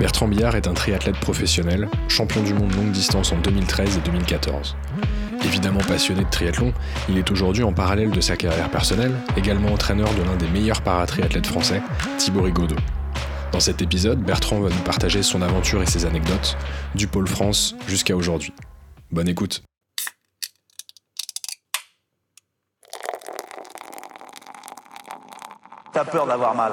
Bertrand Billard est un triathlète professionnel, champion du monde longue distance en 2013 et 2014. Évidemment passionné de triathlon, il est aujourd'hui en parallèle de sa carrière personnelle, également entraîneur de l'un des meilleurs paratriathlètes français, Thibaut Rigaudot. Dans cet épisode, Bertrand va nous partager son aventure et ses anecdotes, du pôle France jusqu'à aujourd'hui. Bonne écoute. T'as peur d'avoir mal.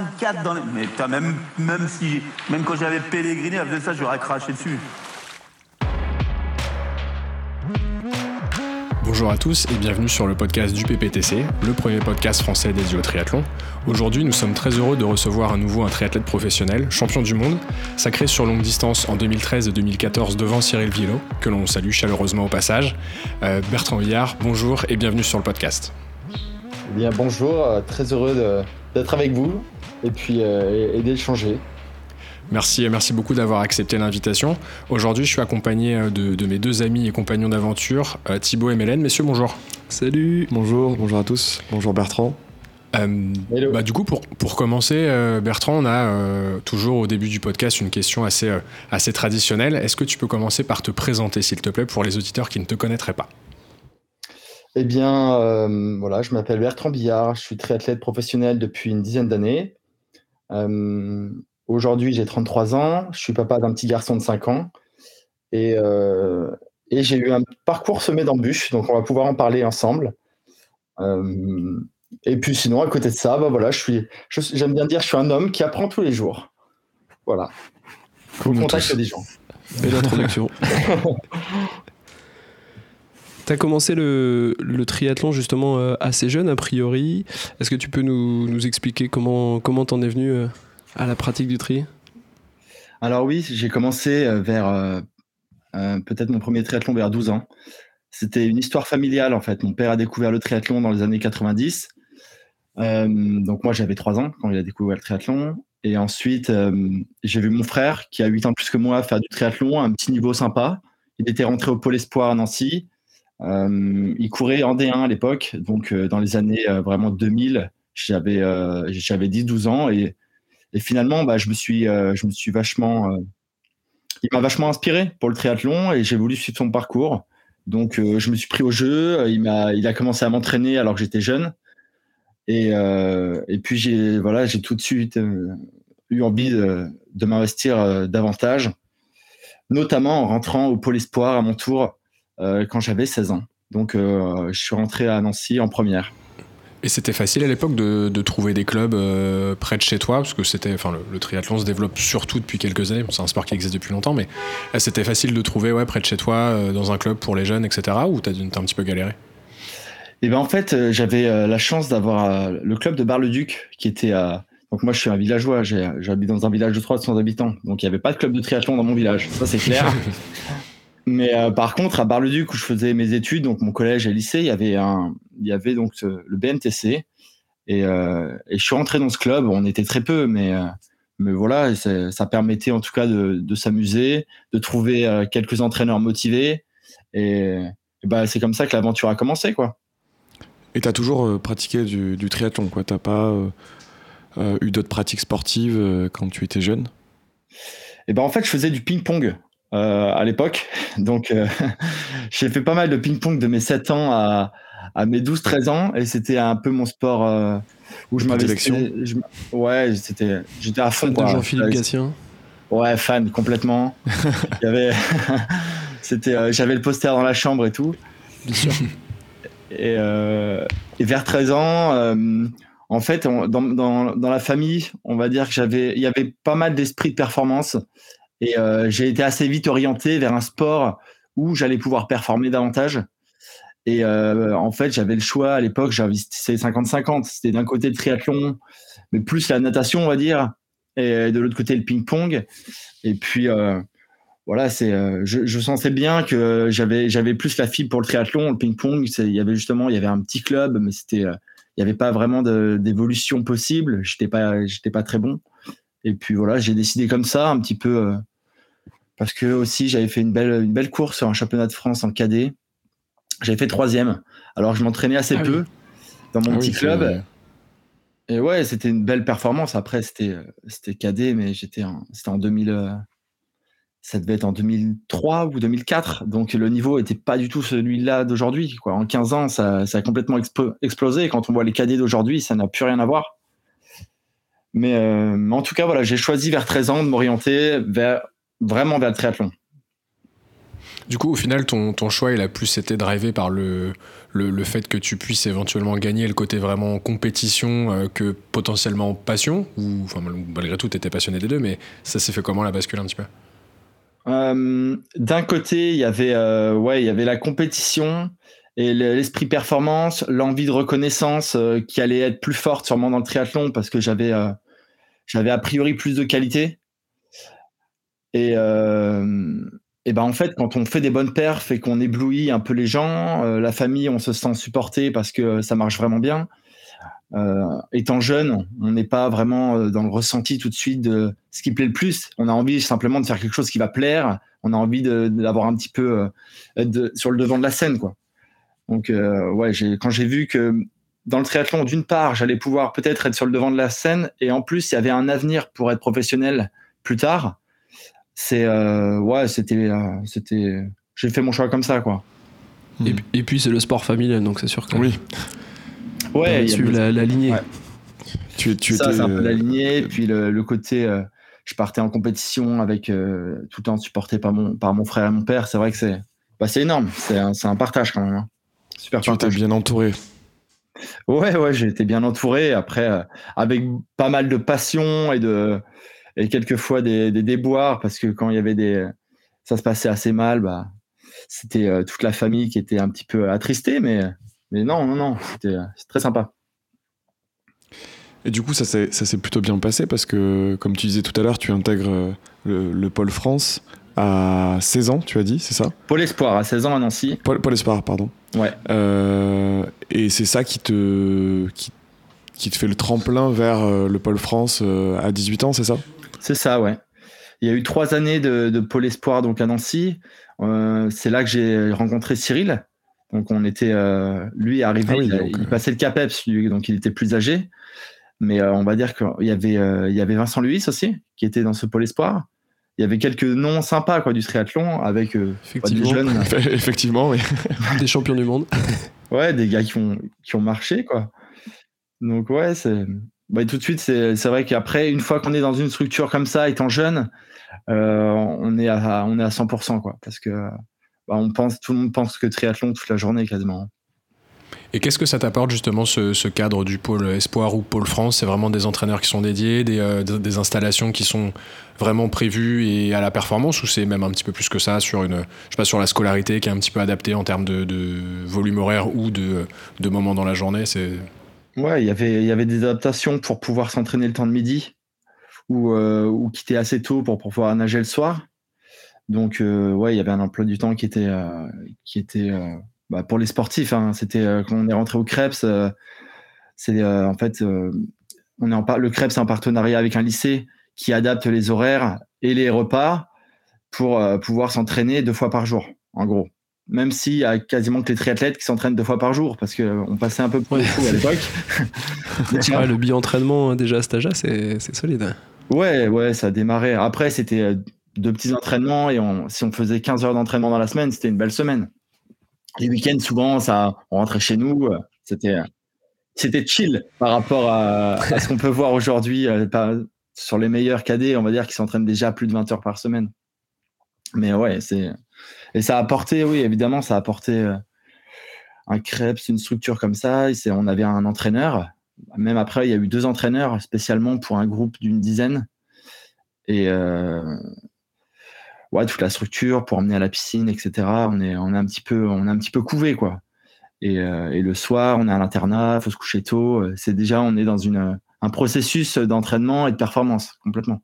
24 dans les... Mais même, même, si, même quand j'avais pèleriné, avec ça, j'aurais craché dessus. Bonjour à tous et bienvenue sur le podcast du PPTC, le premier podcast français dédié au triathlon. Aujourd'hui, nous sommes très heureux de recevoir à nouveau un triathlète professionnel, champion du monde, sacré sur longue distance en 2013 et 2014 devant Cyril Villot, que l'on salue chaleureusement au passage. Euh, Bertrand Villard, bonjour et bienvenue sur le podcast. Eh bien, bonjour, euh, très heureux d'être avec vous et puis euh, et, d'échanger. Merci, merci beaucoup d'avoir accepté l'invitation. Aujourd'hui, je suis accompagné euh, de, mes deux amis et compagnons d'aventure, Thibaut et Mélène. Messieurs, bonjour. Salut, bonjour, bonjour à tous. Bonjour Bertrand. bah, du coup, pour, pour commencer, Bertrand, on a toujours au début du podcast une question assez, assez traditionnelle. Est-ce que tu peux commencer par te présenter, s'il te plaît, pour les auditeurs qui ne te connaîtraient pas? Eh bien, euh, voilà, je m'appelle Bertrand Billard, je suis triathlète professionnel depuis une dizaine d'années. Euh, aujourd'hui, j'ai 33 ans, je suis papa d'un petit garçon de 5 ans et, euh, et j'ai eu un parcours semé d'embûches, donc on va pouvoir en parler ensemble. et puis sinon, à côté de ça, bah voilà, je suis, j'aime bien dire, je suis un homme qui apprend tous les jours. Voilà. Au contact des gens. Belle introduction. Tu as commencé le, triathlon justement euh, assez jeune a priori. Est-ce que tu peux nous, expliquer comment comment t'en es venu euh, à la pratique du tri? Alors oui, j'ai commencé euh, vers peut-être mon premier triathlon vers 12 ans. C'était une histoire familiale en fait. Mon père a découvert le triathlon dans les années 90. donc moi j'avais 3 ans quand il a découvert le triathlon. Et ensuite j'ai vu mon frère qui a 8 ans plus que moi faire du triathlon à un petit niveau sympa. Il était rentré au Pôle Espoir à Nancy. Euh, il courait en D1 à l'époque, donc euh, dans les années euh, vraiment 2000, j'avais j'avais 10-12 ans et, finalement bah, je me suis je me suis vachement il m'a vachement inspiré pour le triathlon et j'ai voulu suivre son parcours. Donc je me suis pris au jeu, il m'a il a commencé à m'entraîner alors que j'étais jeune et, et puis j'ai voilà, tout de suite eu envie de, de m'investir davantage, notamment en rentrant au pôle espoir à mon tour quand j'avais 16 ans. Donc euh, je suis rentré à Nancy en première. Et c'était facile à l'époque de, trouver des clubs euh, près de chez toi, parce que c'était, enfin, le, triathlon se développe surtout depuis quelques années. C'est un sport qui existe depuis longtemps, mais c'était facile de trouver, ouais, près de chez toi, dans un club pour les jeunes, etc. Ou t'as, as un petit peu galéré? Eh ben en fait, j'avais la chance d'avoir le club de Bar-le-Duc, qui était à. Donc moi, je suis un villageois. J'habite dans un village de 300 habitants, donc il n'y avait pas de club de triathlon dans mon village. Ça, c'est clair. Mais euh, par contre, à Bar-le-Duc, où je faisais mes études, donc mon collège et lycée, il y avait, un, il y avait donc le BNTC. Et, euh, et, je suis rentré dans ce club. On était très peu, mais, euh, mais voilà, ça permettait en tout cas de, de s'amuser, de trouver quelques entraîneurs motivés. Et, bah, c'est comme ça que l'aventure a commencé. Quoi. Et tu as toujours pratiqué du, du triathlon Tu n'as pas eu d'autres pratiques sportives quand tu étais jeune? Et ben en fait, je faisais du ping-pong euh, à l'époque. Donc, euh, j'ai fait pas mal de ping-pong de mes 7 ans à, à mes 12-13 ans et c'était un peu mon sport euh, où je m'avais. Ouais, c'était, j'étais à fond. Fan de Jean-Philippe Gatien Ouais, fan complètement. j'avais, c'était, j'avais le poster dans la chambre et tout. Bien sûr. Et, et vers 13 ans, en fait, dans, dans, dans, la famille, on va dire que j'avais, il y avait pas mal d'esprit de performance et euh, j'ai été assez vite orienté vers un sport où j'allais pouvoir performer davantage. Et euh, en fait, j'avais le choix à l'époque, c'est 50-50. C'était d'un côté le triathlon, mais plus la natation, on va dire, et de l'autre côté le ping-pong. Et puis euh, voilà, c'est, je, je, sentais bien que j'avais, plus la fibre pour le triathlon, le ping-pong. Il y avait justement, il y avait un petit club, mais il n'y avait pas vraiment d'évolution possible. J'étais pas, pas très bon. Et puis voilà, j'ai décidé comme ça, un petit peu, parce que aussi j'avais fait une belle, une belle course sur un championnat de France en cadet. J'avais fait troisième. Alors je m'entraînais assez ah peu dans mon ah petit club. Et ouais, c'était une belle performance. Après, c'était, c'était cadet, mais j'étais, c'était en 2000 ça devait être en 2003 ou 2004. Donc le niveau était pas du tout celui-là d'aujourd'hui. En 15 ans, ça, a complètement explosé. quand on voit les cadets d'aujourd'hui, ça n'a plus rien à voir. Mais euh, en tout cas, voilà, j'ai choisi vers 13 ans de m'orienter vers, vraiment vers le triathlon. Du coup, au final, ton, ton choix, il a plus été drivé par le, le, fait que tu puisses éventuellement gagner le côté vraiment compétition euh, que potentiellement passion Ou enfin, malgré tout, tu étais passionné des deux, mais ça s'est fait comment la bascule un petit peu? Euh, d'un côté, il y avait, euh, ouais, il y avait la compétition et l'esprit performance, l'envie de reconnaissance qui allait être plus forte sûrement dans le triathlon parce que j'avais, j'avais a priori plus de qualité. Et, et ben en fait, quand on fait des bonnes perfs et qu'on éblouit un peu les gens, la famille, on se sent supporté parce que ça marche vraiment bien. Euh, étant jeune, on n'est pas vraiment euh, dans le ressenti tout de suite de ce qui plaît le plus. On a envie simplement de faire quelque chose qui va plaire. On a envie d'avoir un petit peu euh, sur le devant de la scène, quoi. Donc, ouais, quand j'ai vu que dans le triathlon, d'une part, j'allais pouvoir peut-être être sur le devant de la scène, et en plus, il y avait un avenir pour être professionnel plus tard. C'est, ouais, c'était, c'était, j'ai fait mon choix comme ça, quoi. Et, et puis, c'est le sport familial, donc c'est sûr que. Oui ouais, suivre la, lignée. Tu, tu ça, c'est un peu la lignée. Puis le, côté, euh, je partais en compétition avec euh, tout le temps supporté par mon, par mon frère et mon père. C'est vrai que c'est, bah, c'est énorme. C'est un, un, partage quand même. Hein. Super tu étais bien entouré. Ouais, ouais, j'ai été bien entouré. Après, euh, avec pas mal de passion et de et quelquefois des, des, déboires parce que quand il y avait des, ça se passait assez mal, bah, c'était toute la famille qui était un petit peu attristée, mais mais non, non, non, c'était très sympa. Et du coup, ça s'est plutôt bien passé parce que, comme tu disais tout à l'heure, tu intègres le, Pôle France à 16 ans, tu as dit, c'est ça? Pôle Espoir, à 16 ans à Nancy. Pôle, Espoir, pardon. Ouais. Euh, et c'est ça qui te, qui, qui, te fait le tremplin vers euh, le Pôle France euh, à 18 ans, c'est ça? C'est ça, ouais. Il y a eu trois années de, de Pôle Espoir donc à Nancy. c'est là que j'ai rencontré Cyril, donc on était, euh, lui arrivé, ah il, passait le CAPEPS, donc il était plus âgé. Mais euh, on va dire qu'il y avait, euh, il y avait Vincent Luis aussi, qui était dans ce pôle espoir. Il y avait quelques noms sympas quoi du triathlon avec des jeunes. Effectivement, oui. des champions du monde. ouais, des gars qui ont, qui ont marché quoi. Donc ouais, c'est, bah, tout de suite c'est, vrai qu'après une fois qu'on est dans une structure comme ça, étant jeune, on est à, on est à 100% quoi, parce que bah, on pense, tout le monde pense que triathlon toute la journée quasiment. Et qu'est-ce que ça t'apporte justement ce, cadre du pôle Espoir ou pôle France? C'est vraiment des entraîneurs qui sont dédiés, euh, des, installations qui sont vraiment prévues et à la performance ou c'est même un petit peu plus que ça sur une, je sais pas, sur la scolarité qui est un petit peu adaptée en termes de, volume horaire ou de, de moments dans la journée? Ouais, il y avait il y avait des adaptations pour pouvoir s'entraîner le temps de midi ou, euh, ou quitter assez tôt pour pouvoir nager le soir. Donc, euh, ouais, il y avait un emploi du temps qui était, euh, qui était euh, bah, pour les sportifs. Hein, c'était quand on est rentré au Krebs, c'est en fait, on est en le Krebs est en partenariat avec un lycée qui adapte les horaires et les repas pour pouvoir s'entraîner deux fois par jour, en gros. Même s'il y a quasiment que les triathlètes qui s'entraînent deux fois par jour, parce qu'on passait un peu pour fou à l'époque. le bi-entraînement déjà à cet âge-là, c'est solide. Ouais, ouais, ça a démarré. Après, c'était de petits entraînements et si on faisait 15 heures d'entraînement dans la semaine, c'était une belle semaine. Les week-ends, souvent, ça, on rentrait chez nous, euh, c'était, c'était chill par rapport à, ce qu'on peut voir aujourd'hui euh, sur les meilleurs cadets, on va dire, qui s'entraînent déjà plus de 20 heures par semaine. Mais ouais, c'est, et ça a apporté, oui, évidemment, ça a apporté euh, un crêpe, une structure comme ça. on avait un entraîneur, même après, il y a eu deux entraîneurs spécialement pour un groupe d'une dizaine. Et ouais, toute la structure pour emmener à la piscine, etc. On est, on est un petit peu, on est un petit peu couvé, quoi. Et, et le soir, on est à l'internat, faut se coucher tôt. C'est déjà, on est dans une, un processus d'entraînement et de performance complètement.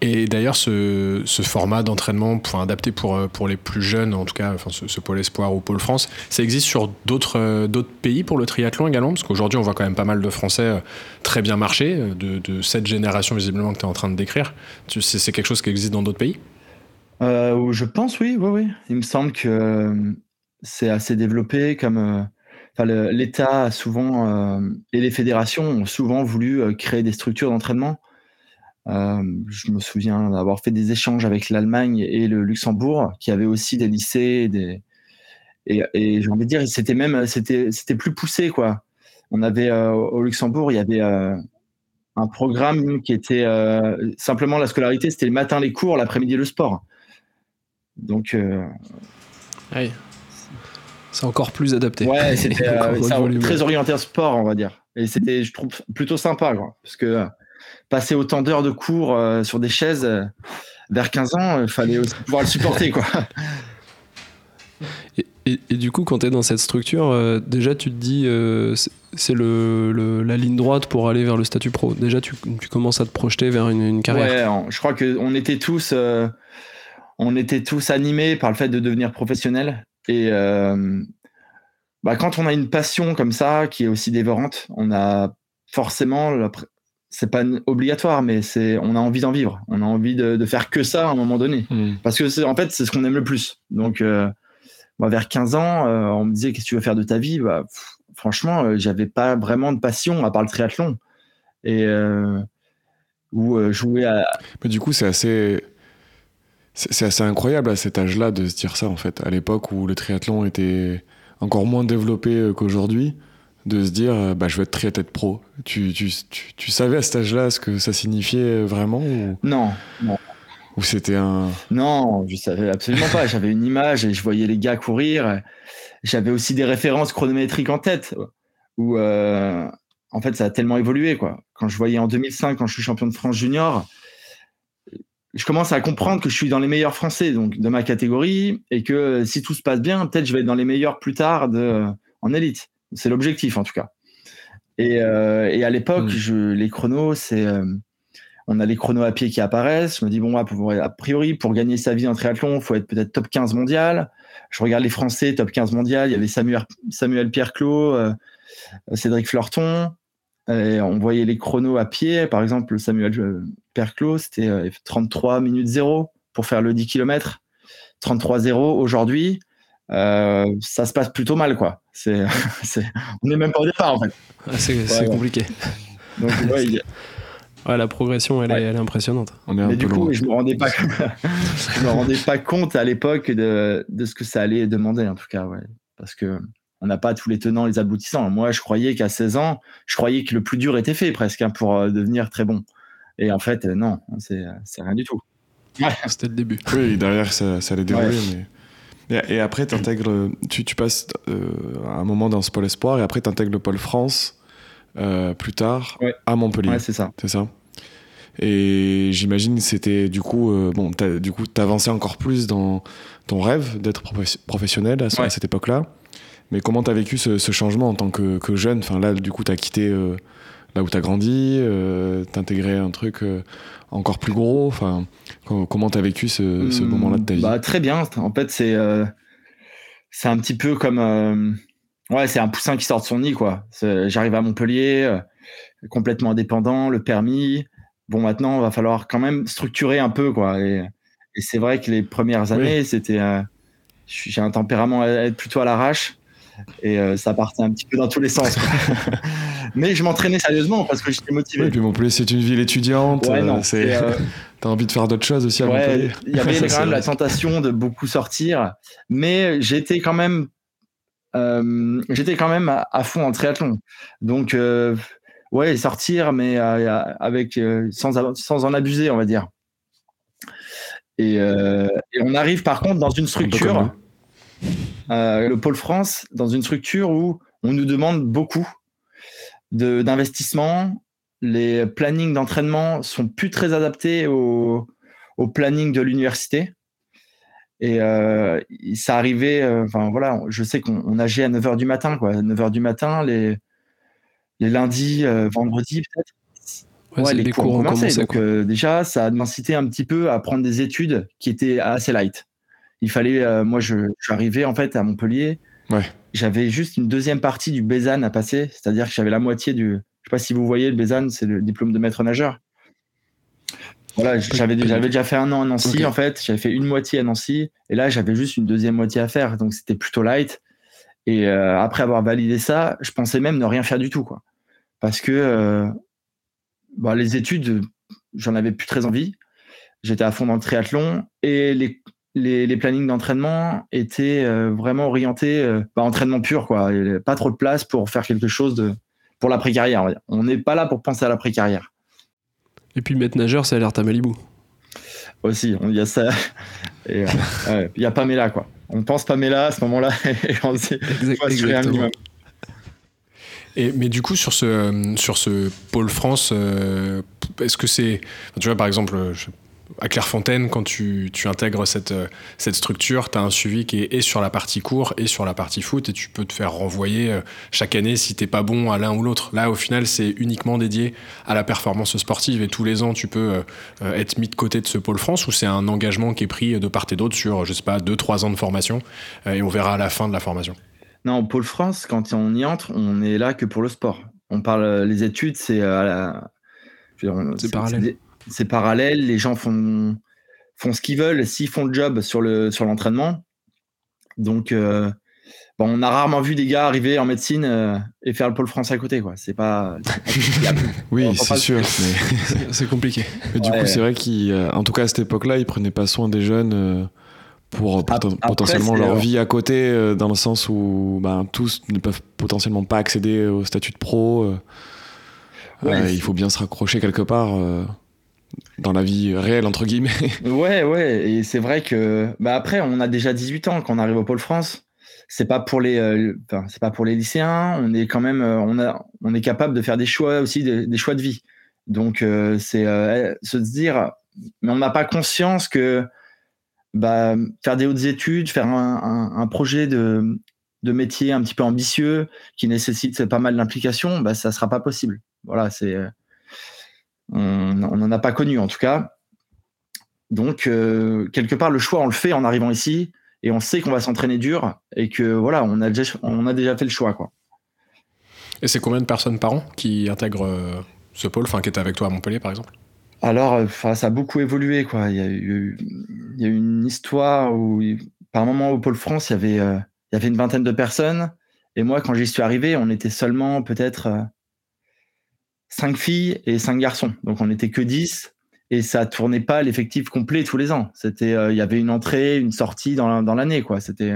Et d'ailleurs, ce, format d'entraînement pour adapté pour, pour les plus jeunes, en tout cas, ce, pôle espoir ou pôle France, ça existe sur d'autres d'autres pays pour le triathlon également? Parce qu'aujourd'hui, on voit quand même pas mal de Français très bien marcher, de, cette génération visiblement que tu es en train de décrire. C'est quelque chose qui existe dans d'autres pays? Euh, Je pense, oui, oui, oui. Il me semble que c'est assez développé comme. Enfin, L'État souvent, euh, et les fédérations ont souvent voulu créer des structures d'entraînement euh, je me souviens d'avoir fait des échanges avec l'Allemagne et le Luxembourg, qui avaient aussi des lycées, des... et, et j'ai envie de dire, c'était même, c'était, c'était plus poussé, quoi. On avait euh, au Luxembourg, il y avait euh, un programme qui était euh, simplement la scolarité, c'était le matin les cours, l'après-midi le sport. Donc, euh, oui. c'est encore plus adapté. Ouais, c'était très orienté à sport, on va dire. Et c'était, je trouve, plutôt sympa, quoi, parce que passer autant d'heures de cours euh, sur des chaises euh, vers 15 ans, il fallait aussi pouvoir le supporter. Quoi. Et, et, et, du coup, quand tu es dans cette structure, euh, déjà tu te dis euh, c'est le, le, la ligne droite pour aller vers le statut pro. Déjà, tu, tu commences à te projeter vers une, une carrière. Ouais, je crois qu'on était tous, euh, on était tous animés par le fait de devenir professionnel. Et bah, quand on a une passion comme ça, qui est aussi dévorante, on a forcément c'est pas obligatoire, mais c'est, on a envie d'en vivre. On a envie de, de, faire que ça à un moment donné. Mmh. Parce que c'est, en fait, c'est ce qu'on aime le plus. Donc, euh, moi, vers 15 ans, euh, on me disait qu'est-ce que tu veux faire de ta vie? Bah, pff, Franchement, euh, j'avais pas vraiment de passion à part le triathlon. Et euh, ou jouer à. Mais du coup, c'est assez. C'est assez incroyable à cet âge-là de se dire ça, en fait. À l'époque où le triathlon était encore moins développé qu'aujourd'hui de se dire bah, je vais être triathlète pro. Tu, tu, tu, tu, savais à cet âge-là ce que ça signifiait vraiment ou... Non, non. Ou c'était un. Non, je savais absolument pas. J'avais une image et je voyais les gars courir. J'avais aussi des références chronométriques en tête. Où, euh, en fait, ça a tellement évolué. quoi. Quand je voyais en 2005, quand je suis champion de France junior, je commence à comprendre que je suis dans les meilleurs Français donc de ma catégorie et que si tout se passe bien, peut-être je vais être dans les meilleurs plus tard de, en élite. C'est l'objectif en tout cas. Et, euh, et à l'époque, mmh. les chronos, c'est euh, on a les chronos à pied qui apparaissent. Je me dis bon, a priori, pour gagner sa vie en triathlon, il faut être peut-être top 15 mondial. Je regarde les Français top 15 mondial. Il y avait Samuel, Samuel Pierre Clos, euh, Cédric Fleurton. Et on voyait les chronos à pied. Par exemple, Samuel euh, Pierre Clos, c'était 33 minutes 0 pour faire le 10 km. 33-0 aujourd'hui. Euh, ça se passe plutôt mal, quoi. C'est, on n'est même pas au départ, en fait. Ah, c'est, ouais, ouais. compliqué. Donc, ouais, il... ouais, la progression, elle, est, elle est, impressionnante. On est un Mais peu du coup, loin. je me rendais pas, je me rendais pas compte à l'époque de, de ce que ça allait demander, en tout cas, ouais. Parce que on n'a pas tous les tenants, les aboutissants. Moi, je croyais qu'à 16 ans, je croyais que le plus dur était fait presque hein, pour euh, devenir très bon. Et en fait, non, c'est, c'est rien du tout. C'était le début. Oui, derrière, ça, ça allait dérouler, mais. Et, et après, intègres, tu, tu, passes euh, un moment dans ce pôle espoir et après, tu intègres le pôle France euh, plus tard ouais. à Montpellier. Ouais, c'est ça. C'est ça. Et j'imagine c'était du coup, euh, bon, du coup, t'avançais encore plus dans ton rêve d'être professionnel à, ouais. à cette époque-là. Mais comment t'as vécu ce, ce, changement en tant que, que jeune? Enfin là, du coup, t'as quitté euh, là où t'as grandi, euh, t'intégrais un truc encore plus gros. Enfin, comment t'as vécu ce, ce mmh, moment-là de ta vie? bah, Très bien. En fait, c'est euh, c'est un petit peu comme euh, ouais, c'est un poussin qui sort de son nid quoi. J'arrive à Montpellier, euh, complètement indépendant, le permis. Bon, maintenant, il va falloir quand même structurer un peu quoi. Et, et c'est vrai que les premières années, oui. c'était j'ai un tempérament à être plutôt à l'arrache et euh, ça partait un petit peu dans tous les sens. Mais je m'entraînais sérieusement parce que j'étais motivé. Oui, puis Montpellier, c'est une ville étudiante. Ouais, non, c'est... Euh... T'as envie de faire d'autres choses aussi à ouais, Montpellier. Il y avait quand même la tentation de beaucoup sortir, mais j'étais quand même, euh, j'étais quand même à, à, fond en triathlon. Donc, euh, ouais, sortir, mais euh, avec sans, sans en abuser, on va dire. Et, et on arrive par contre dans une structure euh, le pôle France dans une structure où on nous demande beaucoup. d'investissement. Les plannings d'entraînement sont plus très adaptés au, au planning de l'université. Et euh, ça arrivait, euh, enfin voilà, je sais qu'on nageait à 9h du matin, quoi. 9h du matin, les, les lundis, euh, vendredis peut-être. Ouais, les, cours, ont commencé. Donc euh, déjà, ça a m'incité un petit peu à prendre des études qui étaient assez light. Il fallait, euh, moi, je, je, suis arrivé en fait à Montpellier. Ouais. J'avais juste une deuxième partie du Bézanne à passer, c'est-à-dire que j'avais la moitié du. Je sais pas si vous voyez le Bézanne, c'est le diplôme de maître nageur. Voilà, j'avais déjà fait un an à Nancy en fait, j'avais fait une moitié à Nancy et là j'avais juste une deuxième moitié à faire, donc c'était plutôt light. Et euh, après avoir validé ça, je pensais même ne rien faire du tout quoi, parce que euh, bah, les études, j'en avais plus très envie. J'étais à fond dans le triathlon et les les, les plannings d'entraînement étaient euh, vraiment orientés euh, bah, entraînement pur quoi, Et pas trop de place pour faire quelque chose de pour l'après carrière. On n'est pas là pour penser à l'après carrière. Et puis maître nageur, c'est alerte à Malibu. aussi. Il y a ça. Euh, il y a Pamela, quoi. On pense Pamela à ce moment-là et on se dit, exactement. mais du coup, sur ce, sur ce pôle France, euh, est-ce que c'est. Tu vois, par exemple, euh, je- à Clairefontaine, quand tu, tu intègres cette, euh, cette structure, tu as un suivi qui est et sur la partie cours et sur la partie foot, et tu peux te faire renvoyer euh, chaque année si t'es pas bon à l'un ou l'autre. Là, au final, c'est uniquement dédié à la performance sportive, et tous les ans, tu peux euh, être mis de côté de ce pôle France, ou c'est un engagement qui est pris de part et d'autre sur, je sais pas, 2-3 ans de formation, et on verra à la fin de la formation. Non, au Pôle France, quand on y entre, on est là que pour le sport. On parle les études, c'est à la- je veux dire, C'est parallèle. C'est parallèle. Les gens font font ce qu'ils veulent s'ils font le job sur le sur l'entraînement. Donc, euh, bon, on a rarement vu des gars arriver en médecine euh, et faire le Pôle France à côté, quoi. C'est pas. Oui, c'est sûr. Mais, C'est- compliqué. mais du Ouais. coup, c'est vrai qu'en tout cas, à cette époque-là, ils prenaient pas soin des jeunes euh, pour après, potentiellement leur euh, vie à côté, euh, dans le sens où ben, tous ne peuvent potentiellement pas accéder au statut de pro. euh. Ouais, Euh, il faut bien se raccrocher quelque part euh, dans la vie réelle, entre guillemets. Ouais, ouais, et c'est vrai que bah après on a déjà 18 ans quand on arrive au Pôle France. C'est pas pour les, euh, c'est pas pour les lycéens. On est quand même, euh, on a, on est capable de faire des choix aussi, des, choix de vie. Donc euh, c'est euh, se dire, mais on n'a pas conscience que bah, faire des hautes études, faire un, un, projet de, de métier un petit peu ambitieux qui nécessite pas mal d'implication, bah ça sera pas possible. Voilà, c'est, on n'en a pas connu en tout cas. Donc, euh, quelque part, le choix, on le fait en arrivant ici et on sait qu'on va s'entraîner dur et que voilà, on a déjà, on a déjà fait le choix. Quoi. Et c'est combien de personnes par an qui intègrent euh, ce pôle, enfin qui étaient avec toi à Montpellier par exemple? Alors, euh, ça a beaucoup évolué. Quoi. Il, y a eu, il y a eu une histoire où, par moment, au Pôle France, il y avait, euh, il y avait une vingtaine de personnes. Et moi, quand j'y suis arrivé, on était seulement peut-être cinq filles et cinq garçons. Donc, on n'était que 10 et ça tournait pas l'effectif complet tous les ans. C'était, euh, il y avait une entrée, une sortie dans, dans l'année. quoi. C'était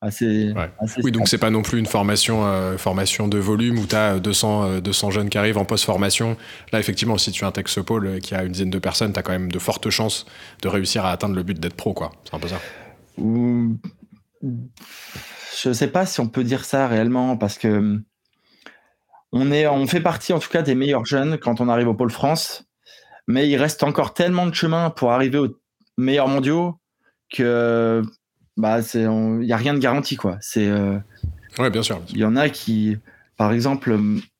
assez, Ouais. assez Oui, donc c'est pas non plus une formation, euh, formation de volume où tu as 200, euh, 200 jeunes qui arrivent en post-formation. Là, effectivement, si tu intègres ce pôle euh, qui a une dizaine de personnes, tu as quand même de fortes chances de réussir à atteindre le but d'être pro. quoi. C'est un peu ça. Je sais pas si on peut dire ça réellement parce que on, est, on fait partie en tout cas des meilleurs jeunes quand on arrive au Pôle France, mais il reste encore tellement de chemin pour arriver aux meilleurs mondiaux que bah c'est il y a rien de garanti quoi. C'est euh, Ouais, bien sûr. il y en a qui, par exemple,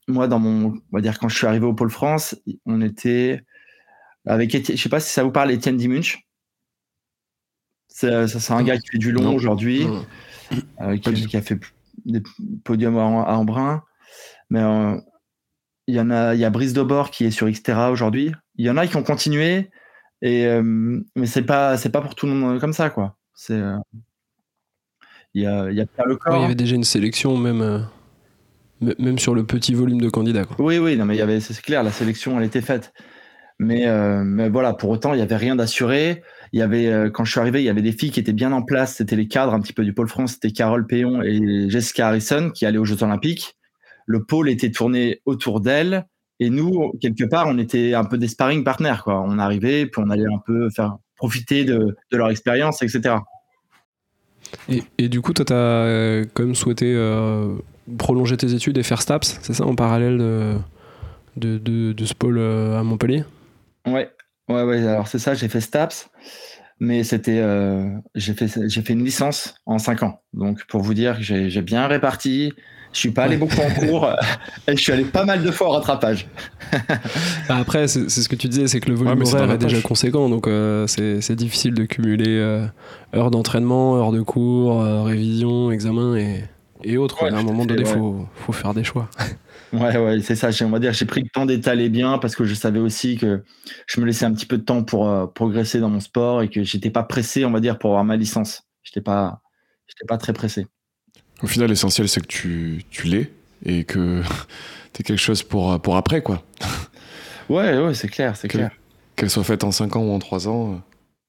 moi dans mon, on va dire quand je suis arrivé au Pôle France, on était avec, Étienne- je sais pas si ça vous parle, Étienne Dimunch. C'est ça, c'est un gars qui fait du long aujourd'hui euh, qui, a fait des podiums à, à Embrun. Mais euh, il y en a, il y a Brice Dobor qui est sur Xterra aujourd'hui. Il y en a qui ont continué, et, euh, mais c'est pas, c'est pas pour tout le monde comme ça, quoi. C'est, euh, il y a, il y a Pierre Ouais, Lecor. il y avait déjà une sélection, même, même sur le petit volume de candidats. Quoi. Oui, oui, non, mais il y avait, c'est clair, la sélection, elle était faite. Mais, euh, mais voilà, pour autant, il y avait rien d'assuré. Il y avait, euh, quand je suis arrivé, il y avait des filles qui étaient bien en place. C'était les cadres un petit peu du pôle France. C'était Carole Péon et Jessica Harrison qui allaient aux Jeux Olympiques. Le pôle était tourné autour d'elles. Et nous, quelque part, on était un peu des sparring partners, quoi. On arrivait, puis on allait un peu faire profiter de, de leur expérience, etc. Et, et du coup, toi, t'as euh, quand même souhaité euh, prolonger tes études et faire STAPS, c'est ça, en parallèle de, de, de, de ce pôle euh, à Montpellier? Ouais, ouais, ouais. Alors c'est ça, j'ai fait STAPS, mais c'était, euh, j'ai fait, j'ai fait une licence en 5 ans. Donc pour vous dire que j'ai bien réparti. Je suis pas allé beaucoup en cours et je suis allé pas mal de fois au rattrapage. Bah, Après, c'est c'est ce que tu disais, c'est que le Ouais, volume c'est horaire est déjà conséquent, donc euh, c'est c'est difficile de cumuler euh, heures d'entraînement, heures de cours, euh, révision, examen et, et autres. Ouais, à un moment donné, il ouais. faut, faut faire des choix. Ouais, ouais, c'est ça. J'ai- On va dire, j'ai pris le temps d'étaler bien parce que je savais aussi que je me laissais un petit peu de temps pour euh, progresser dans mon sport et que j'étais pas pressé, on va dire, pour avoir ma licence. J'étais pas, j'étais pas très pressé. Au final, l'essentiel, c'est que tu, tu l'aies et que t'es quelque chose pour, pour après, quoi. Ouais, ouais, c'est clair, c'est Que- clair. Qu'elle soit faite en 5 ans ou en 3 ans.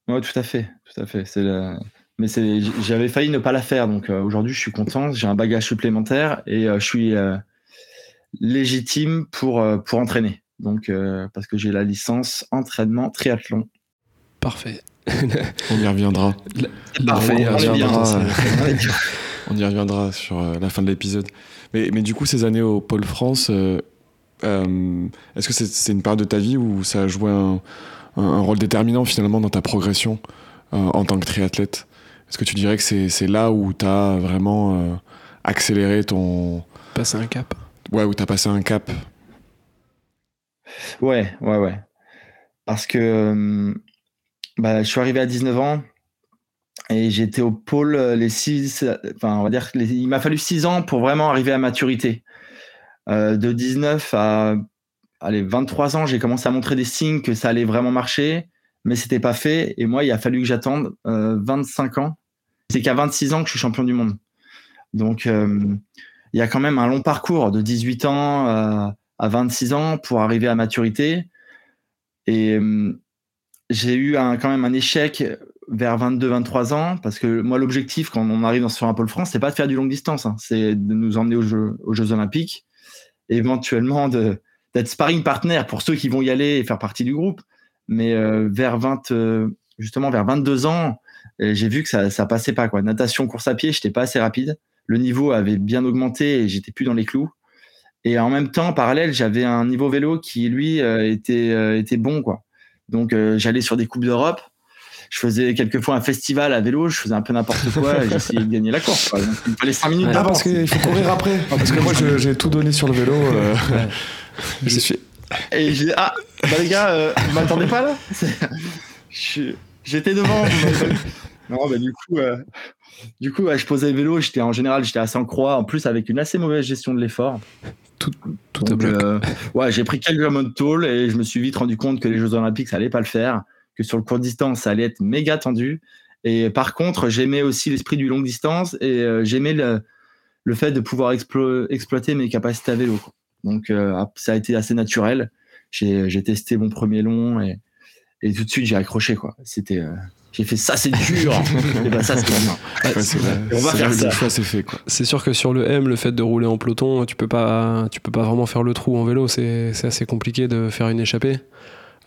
euh, Ouais, tout à fait, tout à fait. C'est la- Mais c'est, j'avais failli ne pas la faire, donc euh, aujourd'hui, je suis content. J'ai un bagage supplémentaire et euh, je suis euh, légitime pour euh, pour entraîner. Donc euh, parce que j'ai la licence entraînement triathlon. Parfait. On y reviendra. Parfait, on bien. reviendra. On y reviendra sur euh, la fin de l'épisode. Mais, mais du coup, ces années au Pôle France, euh, euh, est-ce que c'est une période de ta vie où ça a joué un, un- un rôle déterminant finalement dans ta progression euh, en tant que triathlète? Est-ce que tu dirais que c'est là où tu as vraiment euh, accéléré ton. Passer un cap. Ouais, où tu as passé un cap? Ouais, ouais, ouais. Parce que euh, bah, je suis arrivé à 19 ans et j'étais au pôle euh, les 6, enfin, on va dire, les- il m'a fallu 6 ans pour vraiment arriver à maturité. Euh, de 19 à allez, 23 ans, j'ai commencé à montrer des signes que ça allait vraiment marcher, mais c'était pas fait. Et moi, il a fallu que j'attende euh, 25 ans. C'est qu'à 26 ans que je suis champion du monde. Donc, euh, il y a quand même un long parcours de 18 ans à, à 26 ans pour arriver à maturité. Et euh, j'ai eu quand même un échec vers 22-23 ans parce que moi, l'objectif quand on arrive dans- sur un pôle France, c'est pas de faire du longue distance, hein, c'est de nous emmener aux Jeux, aux Jeux Olympiques, éventuellement d'être sparring partner pour ceux qui vont y aller et faire partie du groupe. Mais euh, vers 20, euh, justement vers 22 ans, euh, j'ai vu que ça, ça passait pas quoi. Natation, course à pied, j'étais pas assez rapide. Le niveau avait bien augmenté et j'étais plus dans les clous. Et en même temps, parallèle, j'avais un niveau vélo qui lui était était bon quoi. Donc j'allais sur des coupes d'Europe. Je faisais quelquefois un festival à vélo, je faisais un peu n'importe quoi, et j'essayais de gagner la course. quoi. Donc, il me fallait 5 minutes Ouais, d'avance. qu'il faut courir après. parce que moi, j'ai tout donné sur le vélo. euh, je suis- Et j'ai ah bah les gars, euh, vous m'attendez pas là? J'étais devant. non bah du coup, euh, du coup, ouais, je posais le vélo. J'étais en général, j'étais assez en croix, en plus avec une assez mauvaise gestion de l'effort. Tout à Donc, bloc. euh, ouais, j'ai pris quelques modes tôle et je me suis vite rendu compte que les Jeux Olympiques, ça allait pas le faire, que sur le court distance, ça allait être méga tendu. Et par contre, j'aimais aussi l'esprit du long distance et euh, j'aimais le, le fait de pouvoir explo- exploiter mes capacités à vélo. quoi. Donc, euh, ça a été assez naturel. J'ai j'ai testé mon premier long et, et tout de suite, j'ai accroché. quoi. C'était, euh, j'ai fait ça, c'est dur. et ben ça, c'est. On va faire ça. c'est fait. Quoi. C'est sûr que sur le M, le fait de rouler en peloton, tu peux pas, tu peux pas vraiment faire le trou en vélo. C'est c'est assez compliqué de faire une échappée.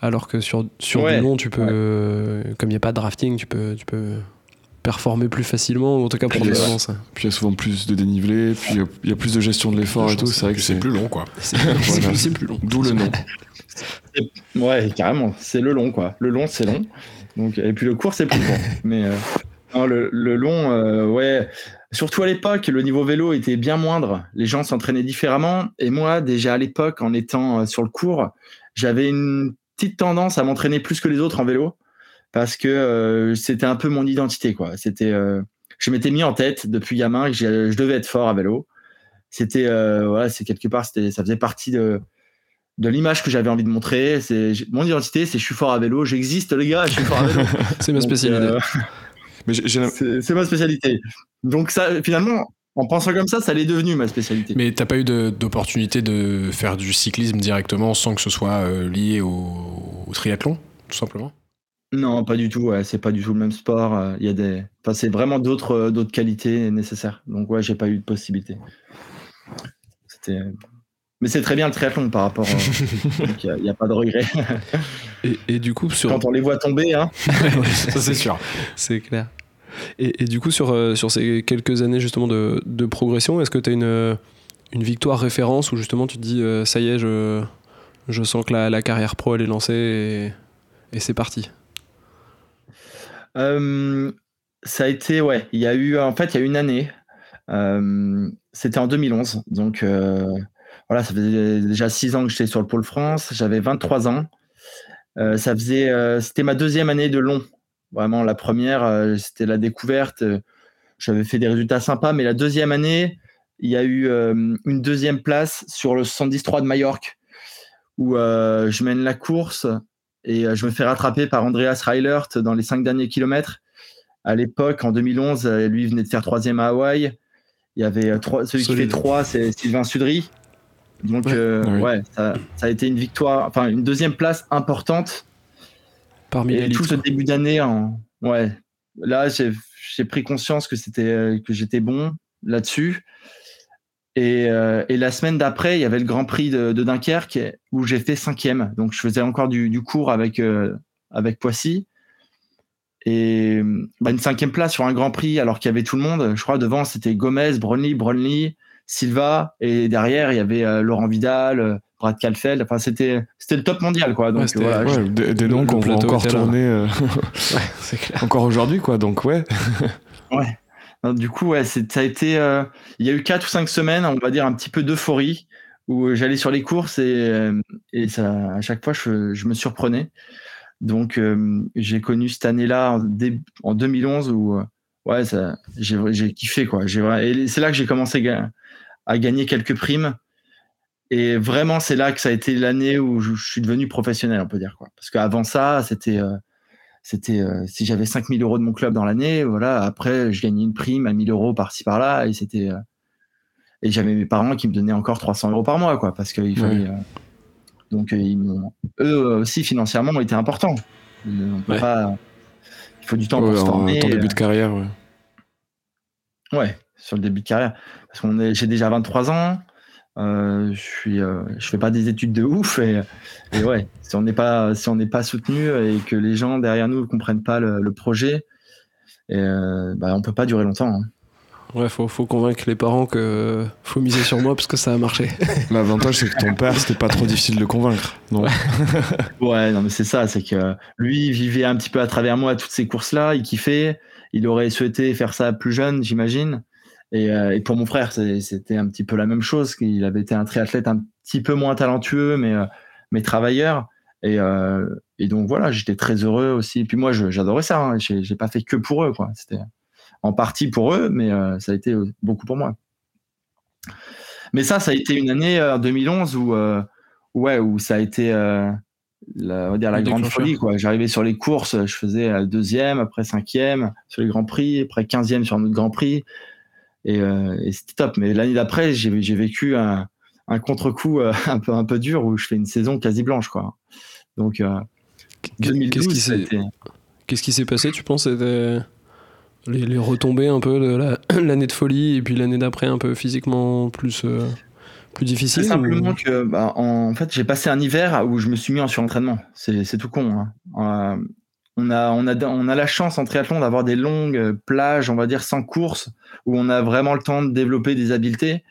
Alors que sur, sur Ouais. du long, tu peux, euh, comme il n'y a pas de drafting, tu peux, tu peux performer plus facilement, ou en tout cas prendre de l'avance. Puis il y a souvent plus de dénivelé, puis il y a- il y, a plus de gestion de l'effort et tout. C'est vrai que c'est plus long, quoi. C'est Voilà. plus long. D'où le nom. Ouais, carrément. C'est le long, quoi. Le long, c'est long. Donc, et puis le court, c'est plus court. Mais euh, non, le, le long, euh, ouais. Surtout à l'époque, le niveau vélo était bien moindre. Les gens s'entraînaient différemment. Et moi, déjà à l'époque, en étant sur le court, j'avais une petite tendance à m'entraîner plus que les autres en vélo parce que euh, c'était un peu mon identité, quoi. C'était, euh, je m'étais mis en tête depuis gamin que je devais être fort à vélo. C'était, euh, voilà, c'est quelque part, c'était, ça faisait partie de de l'image que j'avais envie de montrer. C'est mon identité, c'est je suis fort à vélo, j'existe les gars, je suis fort à vélo. C'est ma spécialité. c'est ma spécialité. Donc ça, finalement, en pensant comme ça, ça l'est devenu ma spécialité. Mais t'as pas eu d'opportunité de faire du cyclisme directement sans que ce soit euh, lié au, au triathlon, tout simplement? Non, pas du tout. Ouais, c'est pas du tout le même sport. euh, Il y a des, enfin, c'est vraiment d'autres euh, d'autres qualités nécessaires. Donc ouais, j'ai pas eu de possibilité. C'était, mais c'est très bien le triathlon par rapport. euh, donc, Il n'y a, pas de regret. Et, et du coup, sur, Quand on les voit tomber, hein. Ça, c'est sûr. C'est clair. Et, du coup, sur, euh, sur ces quelques années justement de, de progression, est-ce que tu as une, euh, une victoire référence où justement tu te dis euh, ça y est, je, je sens que la, la carrière pro elle est lancée et, c'est parti? Ça a été, ouais, il y a eu, en fait, il y a une année. C'était en 2011. Donc, voilà, ça faisait déjà six ans que j'étais sur le pôle France. J'avais 23 ans. Ça faisait, c'était ma deuxième année de long. Vraiment, la première, euh, c'était la découverte. Euh, J'avais fait des résultats sympas, mais la deuxième année, il y a eu euh, une deuxième place sur le 73 de Majorque, où je mène la course et je me fais rattraper par Andreas Reilert dans les cinq derniers kilomètres. À l'époque, en 2011, euh, lui venait de faire troisième à Hawaï. Il y avait trois, celui Solide. qui fait trois, c'est Sylvain Sudry. Donc, Ouais. euh, Oui. ouais, ça, ça a été une victoire, enfin une deuxième place importante. Parmi les Et tout ce début d'année, en... ouais, là, j'ai pris conscience que c'était euh, que j'étais bon là-dessus. Et, euh, et la semaine d'après, il y avait le Grand Prix de, de Dunkerque où j'ai fait cinquième. Donc, je faisais encore du, du cours avec euh, avec Poissy. Et bah, une cinquième place sur un Grand Prix alors qu'il y avait tout le monde. Je crois devant c'était Gomez, Brunley, Brunley, Silva et derrière il y avait euh, Laurent Vidal, Brad Kalfeld. Enfin c'était c'était le top mondial quoi. Donc Ouais, voilà, Ouais, des, noms qu'on voit plateau encore tourner euh, Ouais, c'est clair. encore aujourd'hui, quoi. Donc, ouais. Ouais. Non, Du coup, ouais, c'est- ça a été. euh, il y a eu quatre ou cinq semaines, on va dire un petit peu d'euphorie, où j'allais sur les courses et, euh, et ça, à chaque fois, je, je me surprenais. Donc, euh, j'ai connu cette année-là en, dé- en 2011 où, euh, ouais, ça, j'ai, j'ai kiffé quoi. Et c'est là que j'ai commencé à gagner quelques primes. Et vraiment, c'est là que ça a été l'année où je, je suis devenu professionnel, on peut dire quoi. Parce qu'avant ça, c'était euh, c'était euh, si j'avais 5000 euros de mon club dans l'année, voilà, après je gagnais une prime à 1000 euros par-ci par-là et c'était euh, et j'avais mes parents qui me donnaient encore 300 euros par mois quoi parce qu'il fallait euh, donc ils eux aussi financièrement ont été importants. On peut Ouais. pas il faut du temps pour Ouais, se en former. euh, début de carrière, ouais. Ouais, sur le début de carrière. Parce qu'on est, j'ai déjà 23 ans. Euh, je suis, euh, je fais pas des études de ouf et, et ouais, si on n'est pas, si on n'est pas soutenu et que les gens derrière nous ne comprennent pas le, le projet, et, euh, bah, on peut pas durer longtemps. hein. Ouais, faut, faut convaincre les parents que faut miser sur moi parce que ça a marché. L'avantage, c'est que ton père, c'était pas trop difficile de le convaincre. Non. Ouais, non mais c'est ça, c'est que lui il vivait un petit peu à travers moi toutes ces courses-là, il kiffait, il aurait souhaité faire ça plus jeune, j'imagine. Et, euh, et pour mon frère, c'était un petit peu la même chose, qu'il avait été un triathlète un petit peu moins talentueux, mais, euh, mais travailleur. Et, euh, et donc voilà, j'étais très heureux aussi. Et puis moi, j'adorais ça. Hein. J'ai pas fait que pour eux, quoi. C'était en partie pour eux, mais ça a été beaucoup pour moi. Mais ça, ça a été une année euh, 2011 où, ouais, où ça a été la, on va dire la grande folie. quoi. J'arrivais sur les courses, je faisais deuxième, après cinquième sur les grands prix, après quinzième sur un autre grand prix. Et, euh, et c'était top. Mais l'année d'après, j'ai vécu un, un contre-coup euh, un, peu, un peu dur où je fais une saison quasi blanche. Quoi. Donc, euh, Qu'est-ce 2012, qui s'est été- Qu'est-ce qui s'est passé, tu penses? C'était les, les retombées un peu de la- l'année de folie et puis l'année d'après un peu physiquement plus, euh, plus difficile C'est simplement ou- que, bah, en fait, j'ai passé un hiver où je me suis mis en surentraînement. C'est c'est tout con. hein. Euh, on, a, on, a, on a la chance en triathlon d'avoir des longues plages, on va dire, sans course, où on a vraiment le temps de développer des habiletés.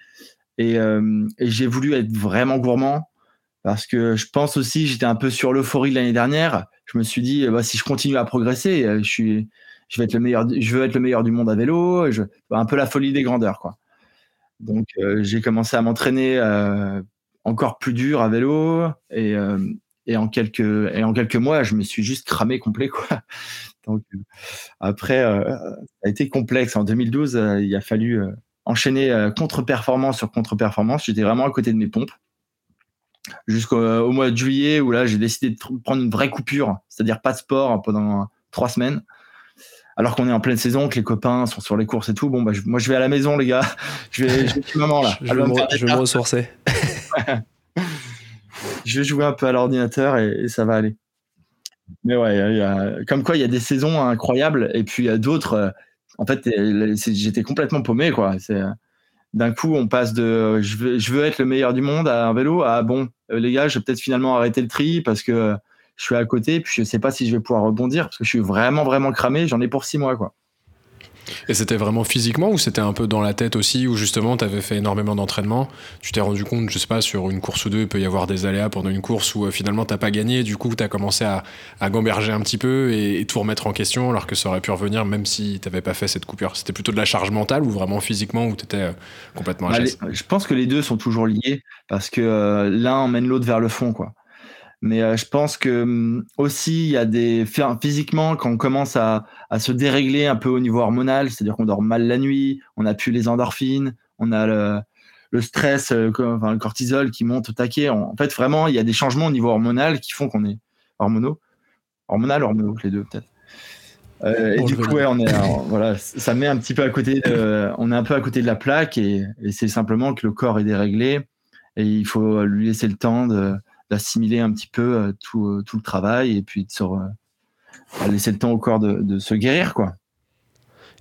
Et, euh, et j'ai voulu être vraiment gourmand parce que je pense aussi, j'étais un peu sur l'euphorie de l'année dernière. Je me suis dit, bah, si je continue à progresser, euh, je, vais être le meilleur, je veux être le meilleur du monde à vélo. Un peu la folie des grandeurs, quoi. Donc, euh, j'ai commencé à m'entraîner euh, encore plus dur à vélo et, euh, et, en quelques, et en quelques mois, je me suis juste cramé complet. Quoi. Donc, euh, après, euh, ça a été complexe. En 2012, euh, il a fallu enchaîner contre-performance sur contre-performance. J'étais vraiment à côté de mes pompes. Jusqu'au au mois de juillet, où là, j'ai décidé de prendre une vraie coupure, c'est-à-dire pas de sport pendant trois semaines. Alors qu'on est en pleine saison, que les copains sont sur les courses et tout. Bon, bah, je- moi, je vais à la maison, les gars. Je vais, je vais chez maman, là. Je, je me je vais me ressourcer. je vais jouer un peu à l'ordinateur et, ça va aller. Mais ouais, comme quoi il y a des saisons incroyables et puis il y a d'autres. euh, en fait, j'étais complètement paumé quoi. Euh, d'un coup on passe de euh, je veux, être le meilleur du monde à un vélo à bon les gars, je vais peut-être finalement arrêter le tri parce que je suis à côté puis je sais pas si je vais pouvoir rebondir parce que je suis vraiment vraiment cramé. J'en ai pour six mois quoi. Et c'était vraiment physiquement ou c'était un peu dans la tête aussi, où justement tu avais fait énormément d'entraînement Tu t'es rendu compte, je sais pas, sur une course ou deux, il peut y avoir des aléas pendant une course où euh, finalement t'as pas gagné, du coup tu as commencé à, à, gamberger un petit peu et, tout remettre en question alors que ça aurait pu revenir même si t'avais pas fait cette coupure. C'était plutôt de la charge mentale ou vraiment physiquement où tu étais euh, complètement à bah, Je pense que les deux sont toujours liés parce que euh, l'un emmène l'autre vers le fond, quoi. Mais euh, je pense que hum, aussi, il y a des. Physiquement, quand on commence à, à se dérégler un peu au niveau hormonal, c'est-à-dire qu'on dort mal la nuit, on n'a plus les endorphines, on a le, le stress, euh, enfin, le cortisol qui monte au taquet. En fait, vraiment, il y a des changements au niveau hormonal qui font qu'on est hormonaux. Hormonal, hormonaux, les deux, peut-être. Euh, et du coup, ouais, on est, voilà, ça met un petit peu à côté, de, on est un peu à côté de la plaque et, et c'est simplement que le corps est déréglé et il faut lui laisser le temps de, d'assimiler un petit peu euh, tout, euh, tout, le travail et puis de se laisser le temps au corps de, de se guérir. quoi.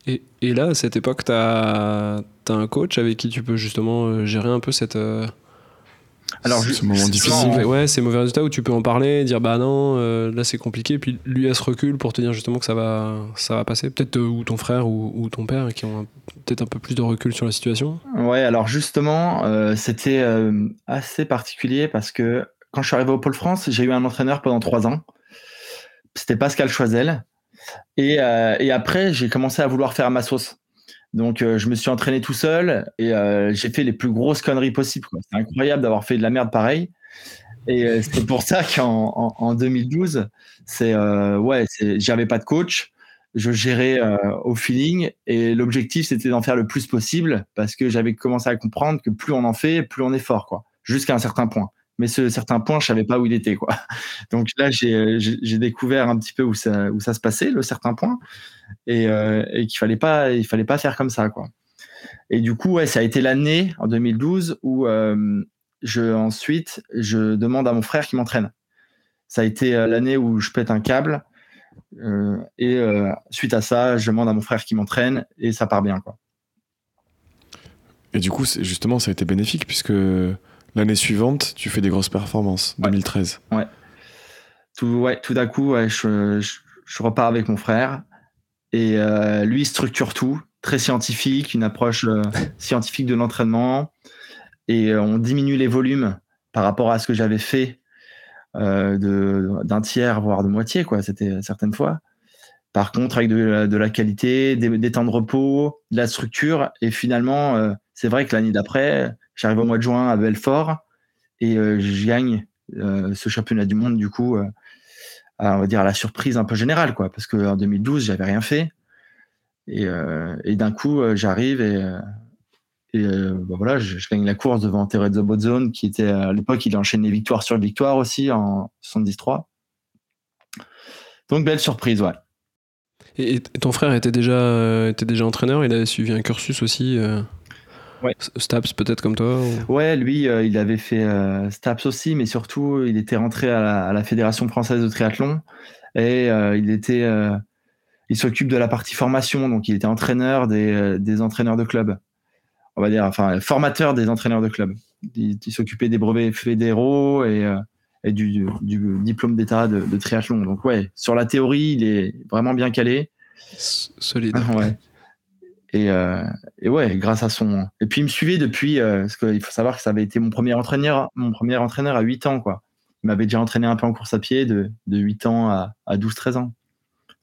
Et, et, là, à cette époque, tu as, as, un coach avec qui tu peux justement euh, gérer un peu cette, alors, ce moment difficile. Ouais, c'est mauvais résultats où tu peux en parler, dire bah non, euh, là c'est compliqué, puis lui a ce recul pour te dire justement que ça va, ça va passer. Peut-être euh, ou ton frère ou, ton père qui ont peut-être un peu plus de recul sur la situation. Ouais, alors justement, euh, c'était assez particulier parce que quand je suis arrivé au Pôle France, j'ai eu un entraîneur pendant trois ans. C'était Pascal Choisel. Et, et après, j'ai commencé à vouloir faire ma sauce. Donc, euh, je me suis entraîné tout seul et euh, j'ai fait les plus grosses conneries possibles. C'est incroyable d'avoir fait de la merde pareil. Et euh, c'est pour ça qu'en en, 2012, c'est ouais, j'avais pas de coach, je gérais au feeling et l'objectif c'était d'en faire le plus possible parce que j'avais commencé à comprendre que plus on en fait, plus on est fort, quoi, jusqu'à un certain point mais ce certain point, je savais pas où il était, quoi. Donc là, j'ai découvert un petit peu où ça, où ça se passait, le certain point, et, euh, et qu'il fallait pas, il fallait pas faire comme ça, quoi. Et du coup, ouais, ça a été l'année en 2012 où euh, je ensuite je demande à mon frère qui m'entraîne. Ça a été euh, l'année où je pète un câble. Euh, et euh, suite à ça, je demande à mon frère qui m'entraîne et ça part bien, quoi. Et du coup, justement, ça a été bénéfique puisque L'année suivante, tu fais des grosses performances, 2013. Ouais. Tout, ouais, tout d'un coup, je, je, repars avec mon frère et euh, lui structure tout, très scientifique, une approche euh, scientifique de l'entraînement et euh, on diminue les volumes par rapport à ce que j'avais fait d'un tiers voire de moitié quoi. C'était certaines fois. Par contre, avec de, de la qualité, des, des, temps de repos, de la structure et finalement, c'est vrai que l'année d'après J'arrive au mois de juin à Belfort et euh, je gagne euh, ce championnat du monde du coup, euh, à, on va dire à la surprise un peu générale quoi, parce qu'en 2012 j'avais rien fait et, d'un coup j'arrive et et bah voilà, je, gagne la course devant Terezzo Bozzone, qui était à l'époque, il enchaînait victoire sur victoire aussi en 73. Donc belle surprise, ouais. Et, ton frère était déjà, était déjà entraîneur, il avait suivi un cursus aussi Ouais. Staps peut-être comme toi Ouais, lui, euh, il avait fait euh, Staps aussi, mais surtout, il était rentré à la, Fédération française de triathlon et euh, il était, il s'occupe de la partie formation, donc il était entraîneur des, des, entraîneurs de club. On va dire, enfin, formateur des entraîneurs de club. Il, s'occupait des brevets fédéraux et, et du, du, diplôme d'état de, de, triathlon. Donc ouais, sur la théorie, il est vraiment bien calé. Solide. ouais. Et, euh, et, ouais, grâce à son. Et puis il me suivait depuis, euh, parce qu'il faut savoir que ça avait été mon premier entraîneur, mon premier entraîneur à 8 ans, quoi. Il m'avait déjà entraîné un peu en course à pied de, de 8 ans à, à 12-13 ans.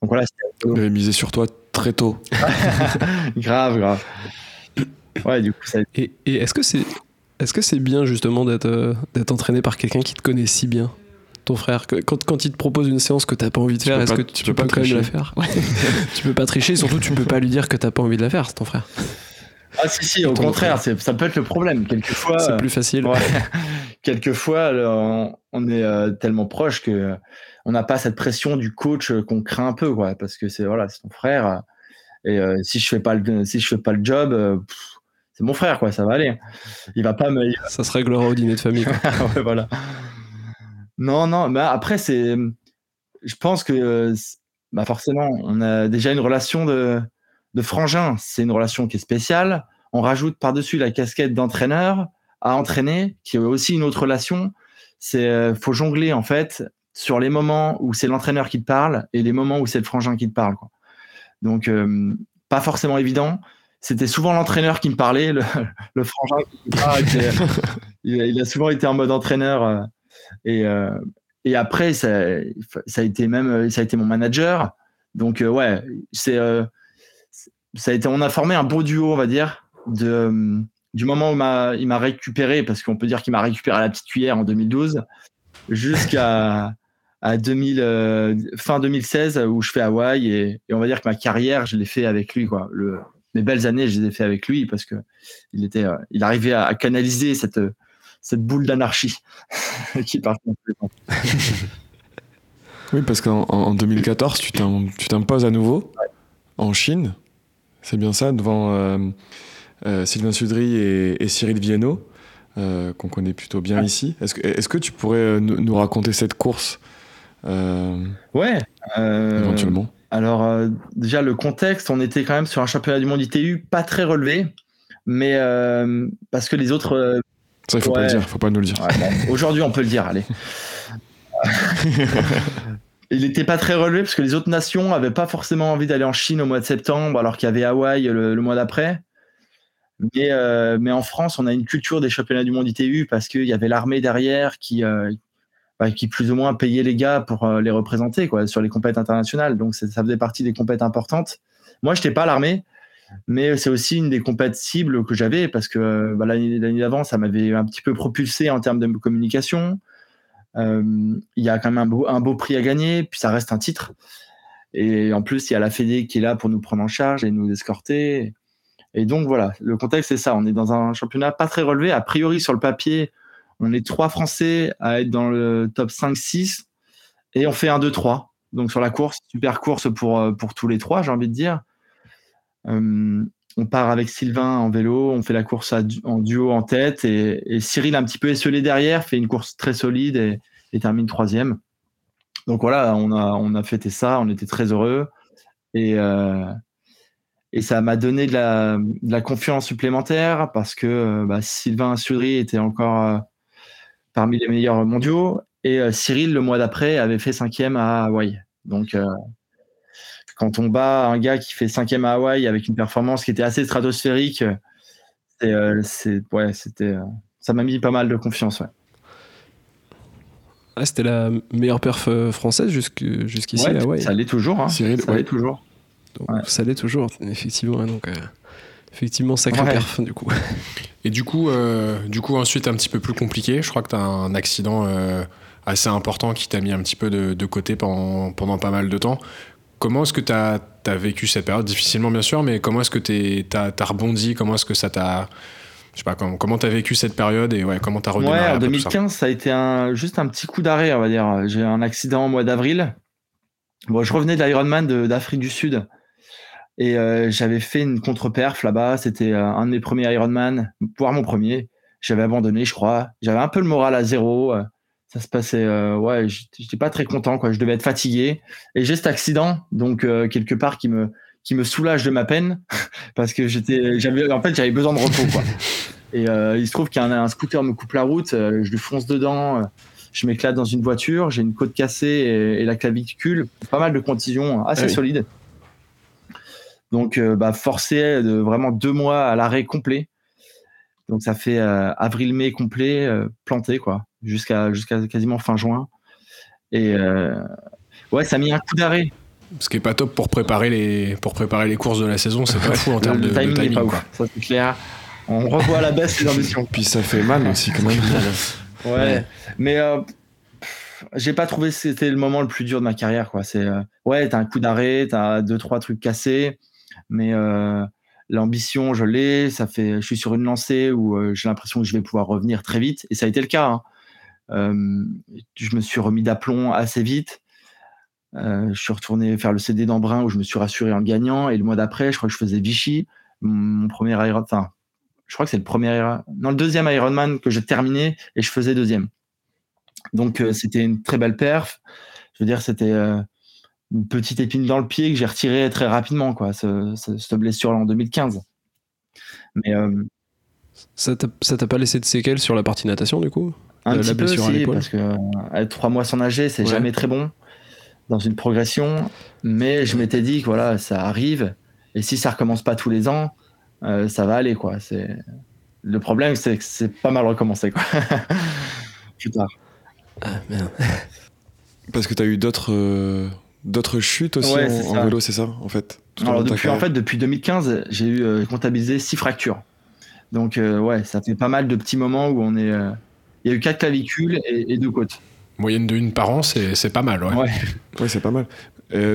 Donc voilà. Il avait misé sur toi très tôt. grave, grave. Ouais, du coup, ça. Et, et est-ce que c'est est-ce que c'est bien justement d'être euh, d'être entraîné par quelqu'un qui te connaît si bien? Ton frère quand, quand il te propose une séance que t'as pas envie de faire, est-ce que tu, peux, pas quand même la faire Tu peux pas tricher, surtout tu peux pas lui dire que t'as pas envie de la faire, ton frère. Ah si si, au contraire, ça peut être le problème. Quelquefois, c'est plus facile. quelquefois, on, est euh, tellement proche que on n'a pas cette pression du coach qu'on craint un peu, quoi, parce que c'est voilà, c'est ton frère. Et euh, si je fais pas le si je fais pas le job, euh, c'est mon frère, quoi, ça va aller. Il va pas me. Ça se réglera au dîner de famille. ouais, voilà. Non, non, mais après, c'est. Je pense que bah forcément, on a déjà une relation de, de frangin. C'est une relation qui est spéciale. On rajoute par-dessus la casquette d'entraîneur à entraîner, qui est aussi une autre relation. C'est faut jongler en fait sur les moments où c'est l'entraîneur qui te parle et les moments où c'est le frangin qui te parle. Donc pas forcément évident. C'était souvent l'entraîneur qui me parlait, le, le frangin. il, a souvent été en mode entraîneur. Et, et après, ça, a été même, ça a été mon manager. Donc ouais, c'est, ça a été, on a formé un beau duo, on va dire, du moment où il m'a récupéré, parce qu'on peut dire qu'il m'a récupéré à la petite cuillère en 2012, jusqu'à à 2000, euh, fin 2016 où je fais Hawaï et, on va dire que ma carrière, je l'ai fait avec lui. Quoi. Mes belles années, je les ai fait avec lui parce que il était, euh, il arrivait à, canaliser cette, cette boule d'anarchie qui partait. oui, parce qu'en 2014, tu t'imposes à nouveau en Chine. C'est bien ça, devant euh, Sylvain Sudry et, Cyril Viennot. qu'on connaît plutôt bien ici. Est-ce que, est que, tu pourrais nous raconter cette course euh, ouais. Euh, éventuellement? Alors, euh, déjà, le contexte, on était quand même sur un championnat du monde ITU pas très relevé, mais parce que les autres. Ça, il faut pas le dire, faut pas nous le dire. Aujourd'hui, on peut le dire, allez. il n'était pas très relevé parce que les autres nations n'avaient pas forcément envie d'aller en Chine au mois de septembre, alors qu'il y avait Hawaï le, mois d'après. Mais, mais, en France, on a une culture des championnats du monde ITU parce qu'il y avait l'armée derrière qui, bah, qui plus ou moins payait les gars pour euh, les représenter quoi, sur les compétitions internationales. Donc ça faisait partie des compétitions importantes. Moi, je n'étais pas à l'armée, mais c'est aussi une des compétitions cibles que j'avais parce que euh, bah, l'année d'avant, ça m'avait un petit peu propulsé en termes de communication. Euh, il y a quand même un beau, un beau prix à gagner, puis ça reste un titre. Et en plus, il y a la Fédé qui est là pour nous prendre en charge et nous escorter. Et donc voilà, le contexte c'est ça. On est dans un championnat pas très relevé. A priori, sur le papier, on est trois Français à être dans le top 5-6 et on fait un 2-3. Donc sur la course, super course pour, euh, pour tous les trois, j'ai envie de dire. Euh, on part avec Sylvain en vélo, on fait la course en duo en tête et, Cyril un petit peu esselé derrière, fait une course très solide et, termine troisième. Donc voilà, on a, on a fêté ça, on était très heureux et, euh, et ça m'a donné de la, confiance supplémentaire parce que bah, Sylvain Sudry était encore parmi les meilleurs mondiaux. Et euh, Cyril, le mois d'après, avait fait cinquième à Hawaï. Donc, euh, quand on bat un gars qui fait cinquième à Hawaï avec une performance qui était assez stratosphérique, euh, c'est, ouais, c'était, ça m'a mis pas mal de confiance. Ouais. Ah, c'était la meilleure perf française jusqu'ici à Hawaï. Ça l'est toujours. Hein. Cyril, ça l'est toujours. Ça l'est toujours, effectivement. Hein, donc, effectivement, sacré perf du coup. Et du coup, euh, du coup, ensuite, un petit peu plus compliqué. Je crois que tu as un accident euh, assez important qui t'a mis un petit peu de, côté pendant, pendant, pas mal de temps. Comment est-ce que tu as, vécu cette période? Difficilement, bien sûr, mais comment est-ce que tu as, rebondi? Comment est-ce que ça t'a. Je sais pas, comment tu as vécu cette période et ouais, comment tu as redémarré Ouais, en 2015, ça? a été un, juste un petit coup d'arrêt, on va dire. J'ai eu un accident au mois d'avril. Bon, je revenais de l'Ironman d'Afrique du Sud. Et euh, j'avais fait une contre-perf là-bas. C'était euh, un de mes premiers Ironman, voire mon premier. J'avais abandonné, je crois. J'avais un peu le moral à zéro. Euh, ça se passait, ouais, j'étais pas très content, quoi. Je devais être fatigué. Et j'ai cet accident, donc quelque part qui me qui me soulage de ma peine parce que j'étais, j'avais, en fait, j'avais besoin de repos, quoi. Et il se trouve qu'un un scooter me coupe la route, je lui fonce dedans, je m'éclate dans une voiture, j'ai une côte cassée et, la clavicule, pas mal de contusions assez ah solides. Donc, euh, bah, forcé de vraiment deux mois à l'arrêt complet. Donc, ça fait euh, avril-mai complet, euh, planté, quoi, jusqu'à jusqu'à quasiment fin juin. Et ouais, ça a mis un coup d'arrêt. Ce qui est pas top pour préparer les, pour préparer les courses de la saison, c'est pas fou en termes de, timing. pas Ça, c'est clair. On revoit à la baisse les ambitions. Puis ça fait mal aussi, quand même. ouais. Mais j'ai pas trouvé que c'était le moment le plus dur de ma carrière, quoi. C'est, ouais, t'as un coup d'arrêt, t'as deux, trois trucs cassés mais euh, l'ambition, je l'ai. Ça fait, je suis sur une lancée où euh, j'ai l'impression que je vais pouvoir revenir très vite, et ça a été le cas. Hein. Je me suis remis d'aplomb assez vite. je suis retourné faire le CD d'Embrun où je me suis rassuré en gagnant. Et le mois d'après, je crois que je faisais Vichy, mon premier Iron. Enfin, je crois que c'est le premier, non le deuxième Ironman que j'ai terminé et je faisais deuxième. Donc c'était une très belle perf. Je veux dire, c'était une petite épine dans le pied que j'ai retiré très rapidement, quoi, cette blessure-là en 2015. Mais euh, ça t'a pas laissé de séquelles sur la partie natation du coup? Un petit peu aussi, parce que euh, trois mois sans nager, c'est jamais très bon dans une progression. Mais je m'étais dit que voilà, ça arrive Et si ça recommence pas tous les ans, ça va aller, quoi. C'est le problème, c'est que c'est pas mal recommencé, quoi. Plus tard. Ah, merde. Parce que tu as eu d'autres d'autres chutes aussi en, vélo, c'est ça, en fait? Alors, depuis, en fait, depuis 2015, j'ai eu comptabilisé six fractures. Donc, ouais, ça fait pas mal de petits moments où on est. Il y a eu quatre clavicules et, deux côtes. Moyenne de une par an, c'est pas mal, ouais. Ouais, c'est pas mal.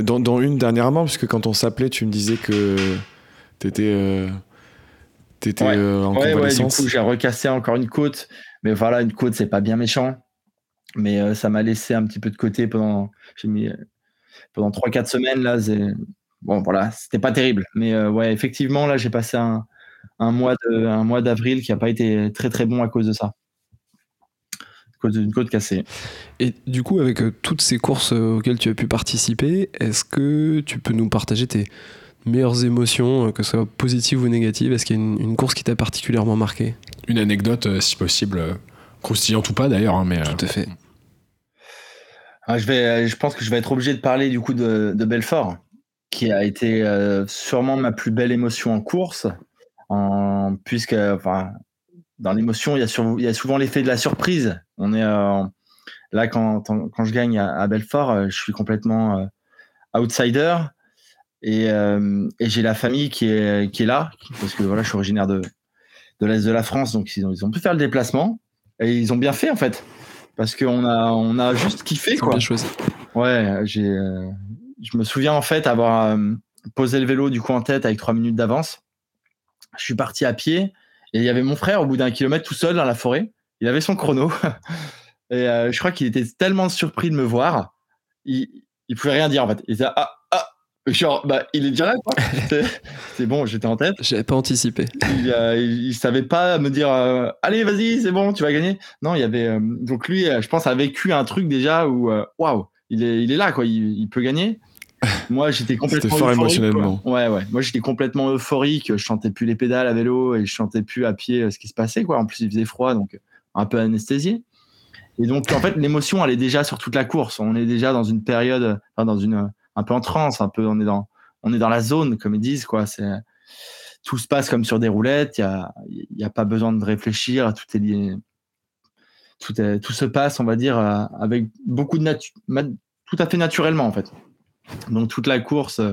dans, dans, une dernièrement, puisque quand on s'appelait, tu me disais que t'étais T'étais euh, en convalescence. du coup, j'ai recassé encore une côte. Mais voilà, une côte, c'est pas bien méchant. Mais euh, ça m'a laissé un petit peu de côté pendant, mis, euh, pendant 3-4 semaines. Là, bon, voilà, c'était pas terrible. Mais ouais, effectivement, là, j'ai passé un, un mois de, un mois d'avril qui a pas été très très bon à cause de ça. À cause d'une côte cassée. Et du coup, avec toutes ces courses auxquelles tu as pu participer, est-ce que tu peux nous partager tes meilleures émotions, euh, que ce soit positives ou négatives? Est-ce qu'il y a une, course qui t'a particulièrement marqué? Une anecdote, euh, si possible, euh, croustillante ou pas d'ailleurs. Hein, mais, Tout à fait. Ah, je, vais, je pense que je vais être obligé de parler du coup de, Belfort, qui a été sûrement ma plus belle émotion en course, en, puisque enfin, dans l'émotion, il, il, y a souvent l'effet de la surprise. On est là quand, quand, je gagne à, à, Belfort, je suis complètement outsider. Euh, et, j'ai la famille qui est, qui est là, parce que voilà, je suis originaire de, de l'Est de la France, donc ils ont, ils ont pu faire le déplacement. Et ils ont bien fait, en fait. Parce qu'on a, on a juste kiffé, quoi. Bien choisi. Ouais, j'ai, euh, je me souviens, en fait, avoir euh, posé le vélo du coup en tête avec trois minutes d'avance. Je suis parti à pied et il y avait mon frère au bout d'un kilomètre tout seul dans la forêt. Il avait son chrono. et je crois qu'il était tellement surpris de me voir. Il, il pouvait rien dire, en fait. Il disait, ah, Genre, bah, il est déjà là, quoi. c'est bon, j'étais en tête. J'avais pas anticipé. Il, euh, il, savait pas me dire, euh, allez, vas-y, c'est bon, tu vas gagner. Non, il y avait. Euh, donc lui, je pense, a vécu un truc déjà où, waouh, il est, il est là, quoi. Il, peut gagner. Moi, j'étais complètement. Fort émotionnellement. Ouais, ouais. Moi, j'étais complètement euphorique. Je chantais plus les pédales à vélo et je chantais plus à pied ce qui se passait, quoi. En plus, il faisait froid, donc un peu anesthésié. Et donc, en fait, l'émotion, elle est déjà sur toute la course. On est déjà dans une période, dans une un peu en transe, un peu, on est dans, on est dans la zone, comme ils disent, quoi. C'est, tout se passe comme sur des roulettes. Il n'y a, a, pas besoin de réfléchir. Tout est lié. Tout, tout se passe, on va dire, euh, avec beaucoup de nature, tout à fait naturellement, en fait. Donc, toute la course, euh,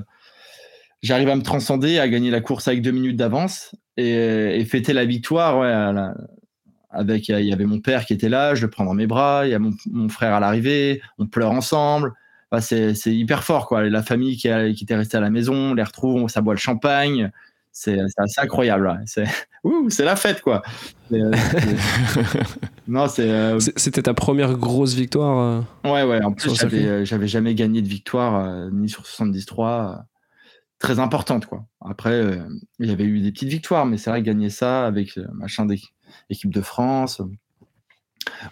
j'arrive à me transcender, à gagner la course avec deux minutes d'avance et, fêter la victoire, avec, il y avait mon père qui était là, je le prends dans mes bras, il y a mon, mon frère à l'arrivée, on pleure ensemble c'est hyper fort, quoi. La famille qui, qui, était restée à la maison, on les retrouve, ça boit le champagne. C'est assez incroyable. C'est la fête, quoi. Euh, non, euh, C'était ta première grosse victoire euh, Ouais, ouais. En plus, j'avais jamais gagné de victoire, ni sur 73. très importante, quoi. Après, il y avait eu des petites victoires, mais c'est vrai, gagner ça avec machin d'équipe de France.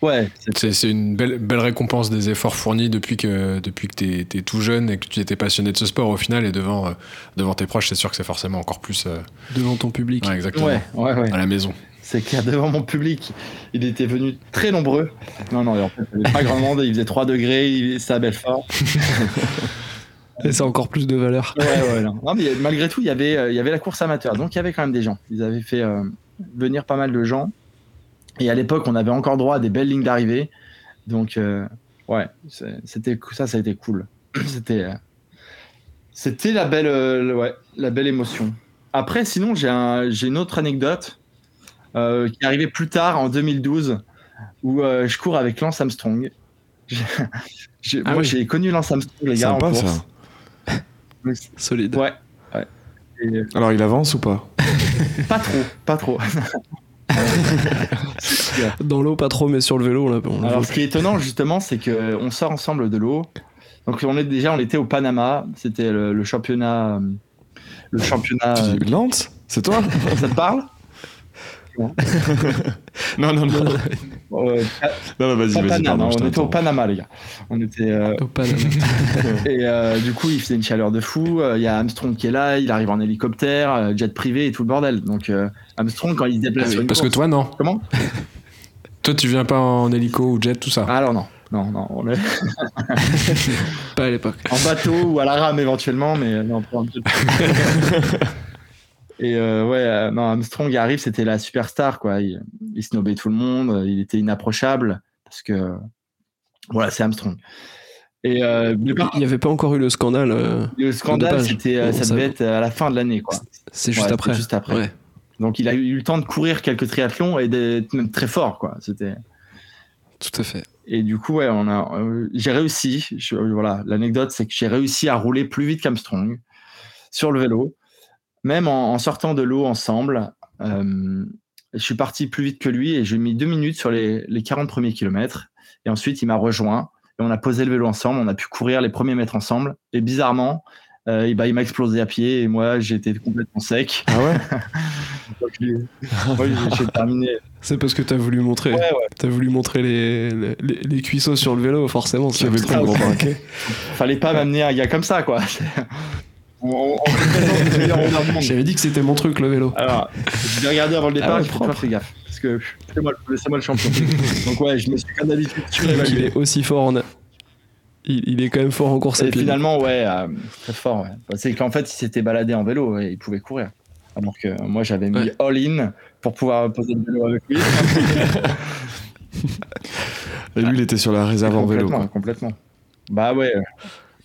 Ouais. C'est une belle, belle récompense des efforts fournis depuis que, depuis que tu es, tout jeune et que tu étais passionné de ce sport au final et devant, euh, devant tes proches, c'est sûr que c'est forcément encore plus. Euh, devant ton public. exactement. Ouais, ouais, À la maison. C'est clair, devant mon public, il était venu très nombreux. Non, non, en fait, il n'y avait pas grand monde, il faisait 3 degrés, c'était à Belfort. Et c'est encore plus de valeur. Ouais, ouais, non. mais malgré tout, il y, avait, euh, il y avait la course amateur. Donc, il y avait quand même des gens. Ils avaient fait venir pas mal de gens. Et à l'époque, on avait encore droit à des belles lignes d'arrivée. Donc, euh, ouais, c'était ça, ça a été cool. C'était, euh, c'était la belle, euh, ouais, la belle émotion. Après, sinon, j'ai un, une autre anecdote qui est arrivée plus tard, en 2012, où je cours avec Lance Armstrong. Ah moi, j'ai connu Lance Armstrong, les gars, Sympa, en course. Ça. Solide. Ouais. Alors, il avance ou pas? Pas trop, pas trop. Dans l'eau, pas trop, mais sur le vélo, on Alors, ce qui est étonnant, justement, c'est qu'on sort ensemble de l'eau. Donc, on est déjà, on était au Panama. C'était le, championnat. Le championnat. Lance C'est toi? Ça te parle? Non, non, non. Non, non, vas-y, vas-y. on était au Panama, les gars. On était euh, au Panama. et euh, du coup, il faisait une chaleur de fou. Euh, il y a Armstrong qui est là, il arrive en hélicoptère, jet privé et tout le bordel. Donc, Armstrong, quand il se déplace. Parce que toi, non. Comment? Toi, tu viens pas en hélico ou jet, tout ça Alors, non. non, non. On pas à l'époque. En bateau ou à la rame éventuellement, mais non, pas un Et euh, ouais, euh, non, Armstrong arrive, c'était la superstar, quoi. Il, il, snobait tout le monde, il était inapprochable parce que voilà, c'est Armstrong. Et euh, il n'y avait pas encore eu le scandale. le scandale, c'était, ça, devait être à la fin de l'année, quoi. C'est juste après. Juste après. Donc il a eu le temps de courir quelques triathlons et d'être même très fort, quoi. C'était. Tout à fait. Et du coup, ouais, on a, j'ai réussi. voilà, l'anecdote, c'est que j'ai réussi à rouler plus vite qu'Armstrong sur le vélo même en, sortant de l'eau ensemble, euh, je suis parti plus vite que lui et j'ai mis deux minutes sur les, 40 premiers kilomètres. Et ensuite, il m'a rejoint et on a posé le vélo ensemble. On a pu courir les premiers mètres ensemble. Et bizarrement, euh, bah, il m'a explosé à pied et moi, j'étais complètement sec. Ah ouais j'ai terminé. C'est parce que tu as voulu montrer. As voulu montrer les, les, cuisseaux sur le vélo, forcément. Tu avais le gros Fallait pas m'amener un gars comme ça, quoi. J'avais dit que c'était mon truc le vélo. Alors, je l'ai regardé avant le départ, ah je fais gaffe. Parce que laissez-moi le champion. Donc ouais, je me suis comme d'habitude Il est aussi fort en. Il, est quand même fort en course à pied. finalement, ouais, euh, très fort. Ouais. C'est qu'en fait, il s'était baladé en vélo et il pouvait courir. Alors que moi, j'avais mis all-in pour pouvoir poser le vélo avec lui. et lui, il était sur la réserve en vélo. Complètement. Bah ouais.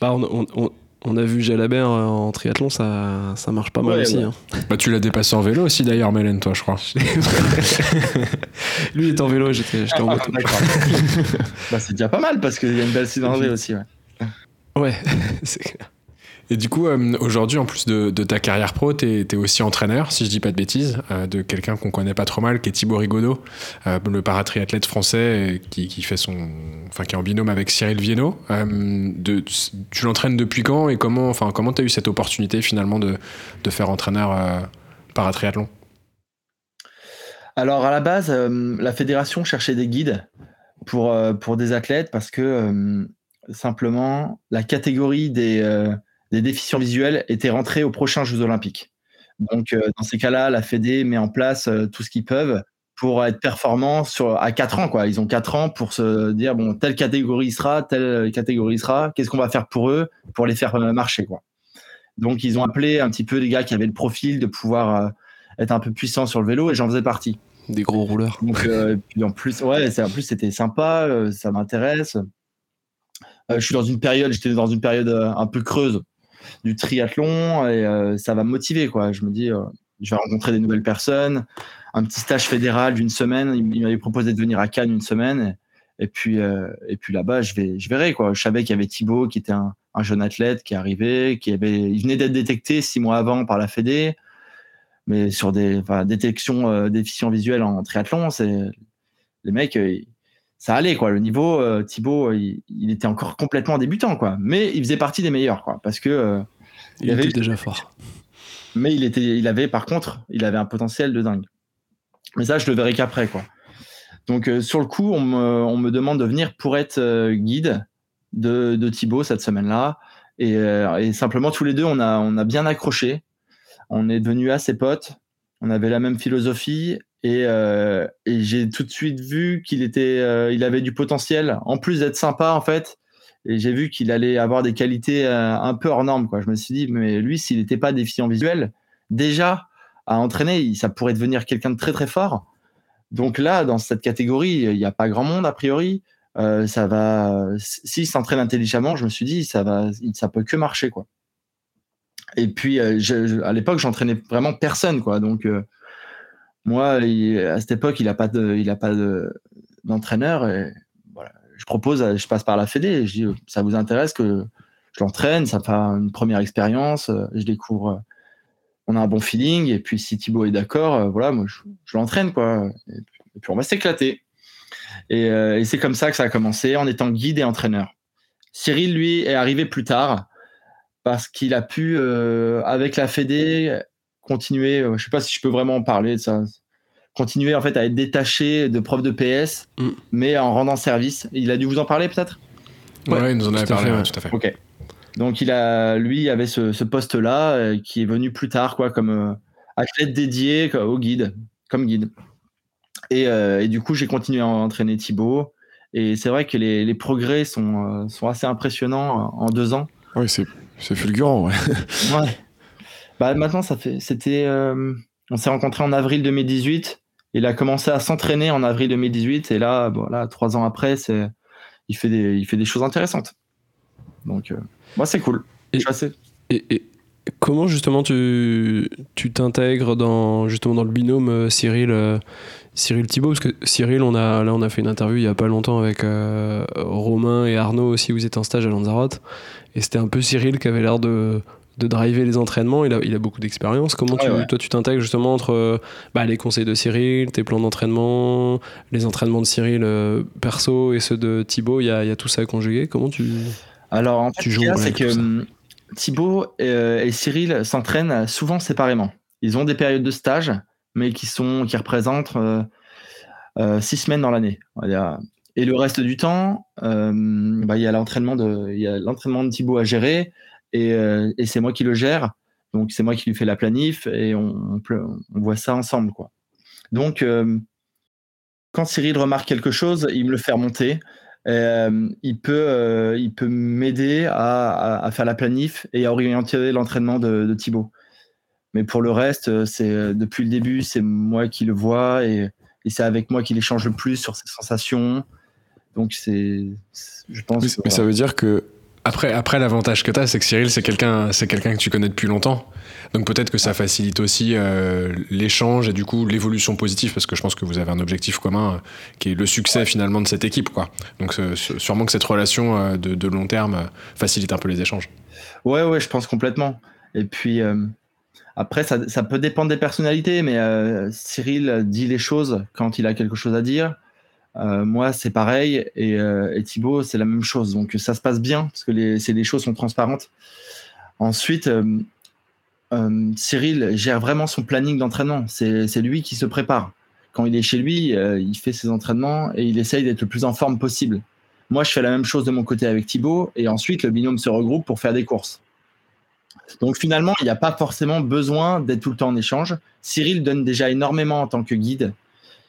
Bah, on, on, on a vu Jalabert euh, en triathlon, ça, ça marche pas mal aussi. Hein. Bah, tu l'as dépassé en vélo aussi d'ailleurs, Mélène, toi, je crois. Lui est en vélo, j'étais en moto. bah, c'est déjà pas mal parce qu'il y a une belle synergie aussi. Ouais, ouais c'est clair. Et du coup, euh, aujourd'hui, en plus de, ta carrière pro, tu es, aussi entraîneur, si je dis pas de bêtises, euh, de quelqu'un qu'on connaît pas trop mal, qui est Thibaut Rigaudot, euh, le paratriathlète français qui, fait son, enfin, qui est en binôme avec Cyril Viennot. De, tu l'entraînes depuis quand et comment, enfin, comment tu as eu cette opportunité finalement de, de faire entraîneur paratriathlon? Alors, à la base, la fédération cherchait des guides pour, pour des athlètes parce que simplement, la catégorie des des déficients visuels étaient rentrés aux prochains Jeux Olympiques. Donc, euh, dans ces cas-là, la Fédé met en place euh, tout ce qu'ils peuvent pour être performants sur, à 4 ans. Quoi. Ils ont 4 ans pour se dire, bon, telle catégorie sera, telle catégorie sera, qu'est-ce qu'on va faire pour eux pour les faire euh, marcher. Quoi. Donc, ils ont appelé un petit peu des gars qui avaient le profil de pouvoir être un peu puissants sur le vélo et j'en faisais partie. Des gros rouleurs. Donc, puis en plus, ouais, en plus, c'était sympa, ça m'intéresse. je suis dans une période, j'étais dans une période un peu creuse du triathlon et euh, ça va me motiver quoi. Je me dis, euh, je vais rencontrer des nouvelles personnes. Un petit stage fédéral d'une semaine. Il m'avait proposé de venir à Cannes une semaine. Et, puis, euh, et puis là-bas, je, vais, je verrai. Quoi. Je savais qu'il y avait Thibaut, qui était un, jeune athlète qui arrivait, qui avait, il venait d'être détecté six mois avant par la Fédé. Mais sur des enfin, détections déficients visuels en triathlon, c'est les mecs, ça allait quoi. Le niveau, euh, Thibaut, il, était encore complètement débutant quoi, mais il faisait partie des meilleurs quoi, parce que euh, il, était déjà fort. Mais il était, il avait par contre, il avait un potentiel de dingue. Mais ça, je le verrai qu'après quoi. Donc euh, sur le coup, on me, demande de venir pour être guide de, de Thibaut cette semaine-là, et, et, simplement tous les deux, on a, on a bien accroché. On est devenus assez potes. On avait la même philosophie euh, et, j'ai tout de suite vu qu'il était, euh, il avait du potentiel, en plus d'être sympa en fait. Et j'ai vu qu'il allait avoir des qualités euh, un peu hors normes. Je me suis dit, mais lui, s'il n'était pas déficient visuel, déjà à entraîner, ça pourrait devenir quelqu'un de très très fort. Donc là, dans cette catégorie, il n'y a pas grand monde a priori. ça va, s'il s'entraîne intelligemment, je me suis dit, ça va, ça peut que marcher quoi. Et puis, à l'époque, j'entraînais vraiment personne quoi. Donc moi, à cette époque, il n'a pas il a pas d'entraîneur. et voilà, je propose, je passe par la Fédé. je dis, ça vous intéresse que je l'entraîne Ça fait une première expérience. Je découvre. On a un bon feeling. Et puis, si Thibaut est d'accord, voilà, moi, je, l'entraîne, quoi. Et puis, on va s'éclater. Et, et c'est comme ça que ça a commencé, en étant guide et entraîneur. Cyril, lui, est arrivé plus tard parce qu'il a pu, euh, avec la Fédé, continuer, euh, je sais pas si je peux vraiment en parler de ça, continuer en fait à être détaché de prof de PS, mm. mais en rendant service. Il a dû vous en parler peut-être? Ouais, il nous en avait parlé, tout à fait. Ok. Donc il a, lui, avait ce, poste-là euh, qui est venu plus tard, quoi, comme euh, athlète dédié au guide, comme guide. Et, et du coup, j'ai continué à entraîner Thibaut. Et c'est vrai que les, les progrès sont, sont assez impressionnants en deux ans. Oui, c'est fulgurant, ouais. ouais. Bah, maintenant, ça fait. C'était. on s'est rencontrés en avril 2018. Il a commencé à s'entraîner en avril 2018. Et là, voilà, trois ans après, c'est, il, fait des, il fait des choses intéressantes. Donc, moi, c'est cool. Et, et, comment justement tu tu t'intègres dans justement dans le binôme euh, Cyril euh, Cyril Thibault? Parce que Cyril on a là on a fait une interview il y a pas longtemps avec euh, Romain et Arnaud aussi vous êtes en stage à Lanzarote et c'était un peu Cyril qui avait l'air de de driver les entraînements, il a, il a beaucoup d'expérience. Comment tu, toi tu t'intègres justement entre bah, les conseils de Cyril, tes plans d'entraînement, les entraînements de Cyril perso et ceux de Thibaut, il y a, y a, tout ça à conjuguer. Comment tu Alors en fait, tu joues c'est que hum, Thibaut euh, et, Cyril s'entraînent souvent séparément. Ils ont des périodes de stage, mais qui, sont, qui représentent euh, euh, six semaines dans l'année. Et le reste du temps, bah, il y a l'entraînement de, l'entraînement de Thibaut à gérer, et, c'est moi qui le gère. Donc c'est moi qui lui fais la planif, et on, on, voit ça ensemble. Quoi. Donc quand Cyril remarque quelque chose, il me le fait remonter. Euh, il peut, euh, il peut m'aider à, faire la planif et à orienter l'entraînement de, Thibaut. Mais pour le reste, euh, c'est depuis le début, c'est moi qui le vois et, c'est avec moi qu'il échange le plus sur ses sensations. Donc c'est, je pense. Mais, ça veut dire que après, après l'avantage que tu as, c'est que Cyril, c'est quelqu'un, c'est quelqu'un que tu connais depuis longtemps. Donc peut-être que ça facilite aussi euh, l'échange et du coup l'évolution positive parce que je pense que vous avez un objectif commun euh, qui est le succès finalement de cette équipe quoi. Donc sûrement que cette relation euh, de, long terme facilite un peu les échanges. Ouais ouais, je pense complètement. Et puis après ça, ça, peut dépendre des personnalités mais Cyril dit les choses quand il a quelque chose à dire. Moi, c'est pareil, et, et Thibaut, c'est la même chose. Donc, ça se passe bien parce que les, les choses sont transparentes. Ensuite, euh, Cyril gère vraiment son planning d'entraînement. C'est lui qui se prépare. Quand il est chez lui, euh, il fait ses entraînements et il essaye d'être le plus en forme possible. Moi, je fais la même chose de mon côté avec Thibaut et ensuite le binôme se regroupe pour faire des courses. Donc finalement, il n'y a pas forcément besoin d'être tout le temps en échange. Cyril donne déjà énormément en tant que guide.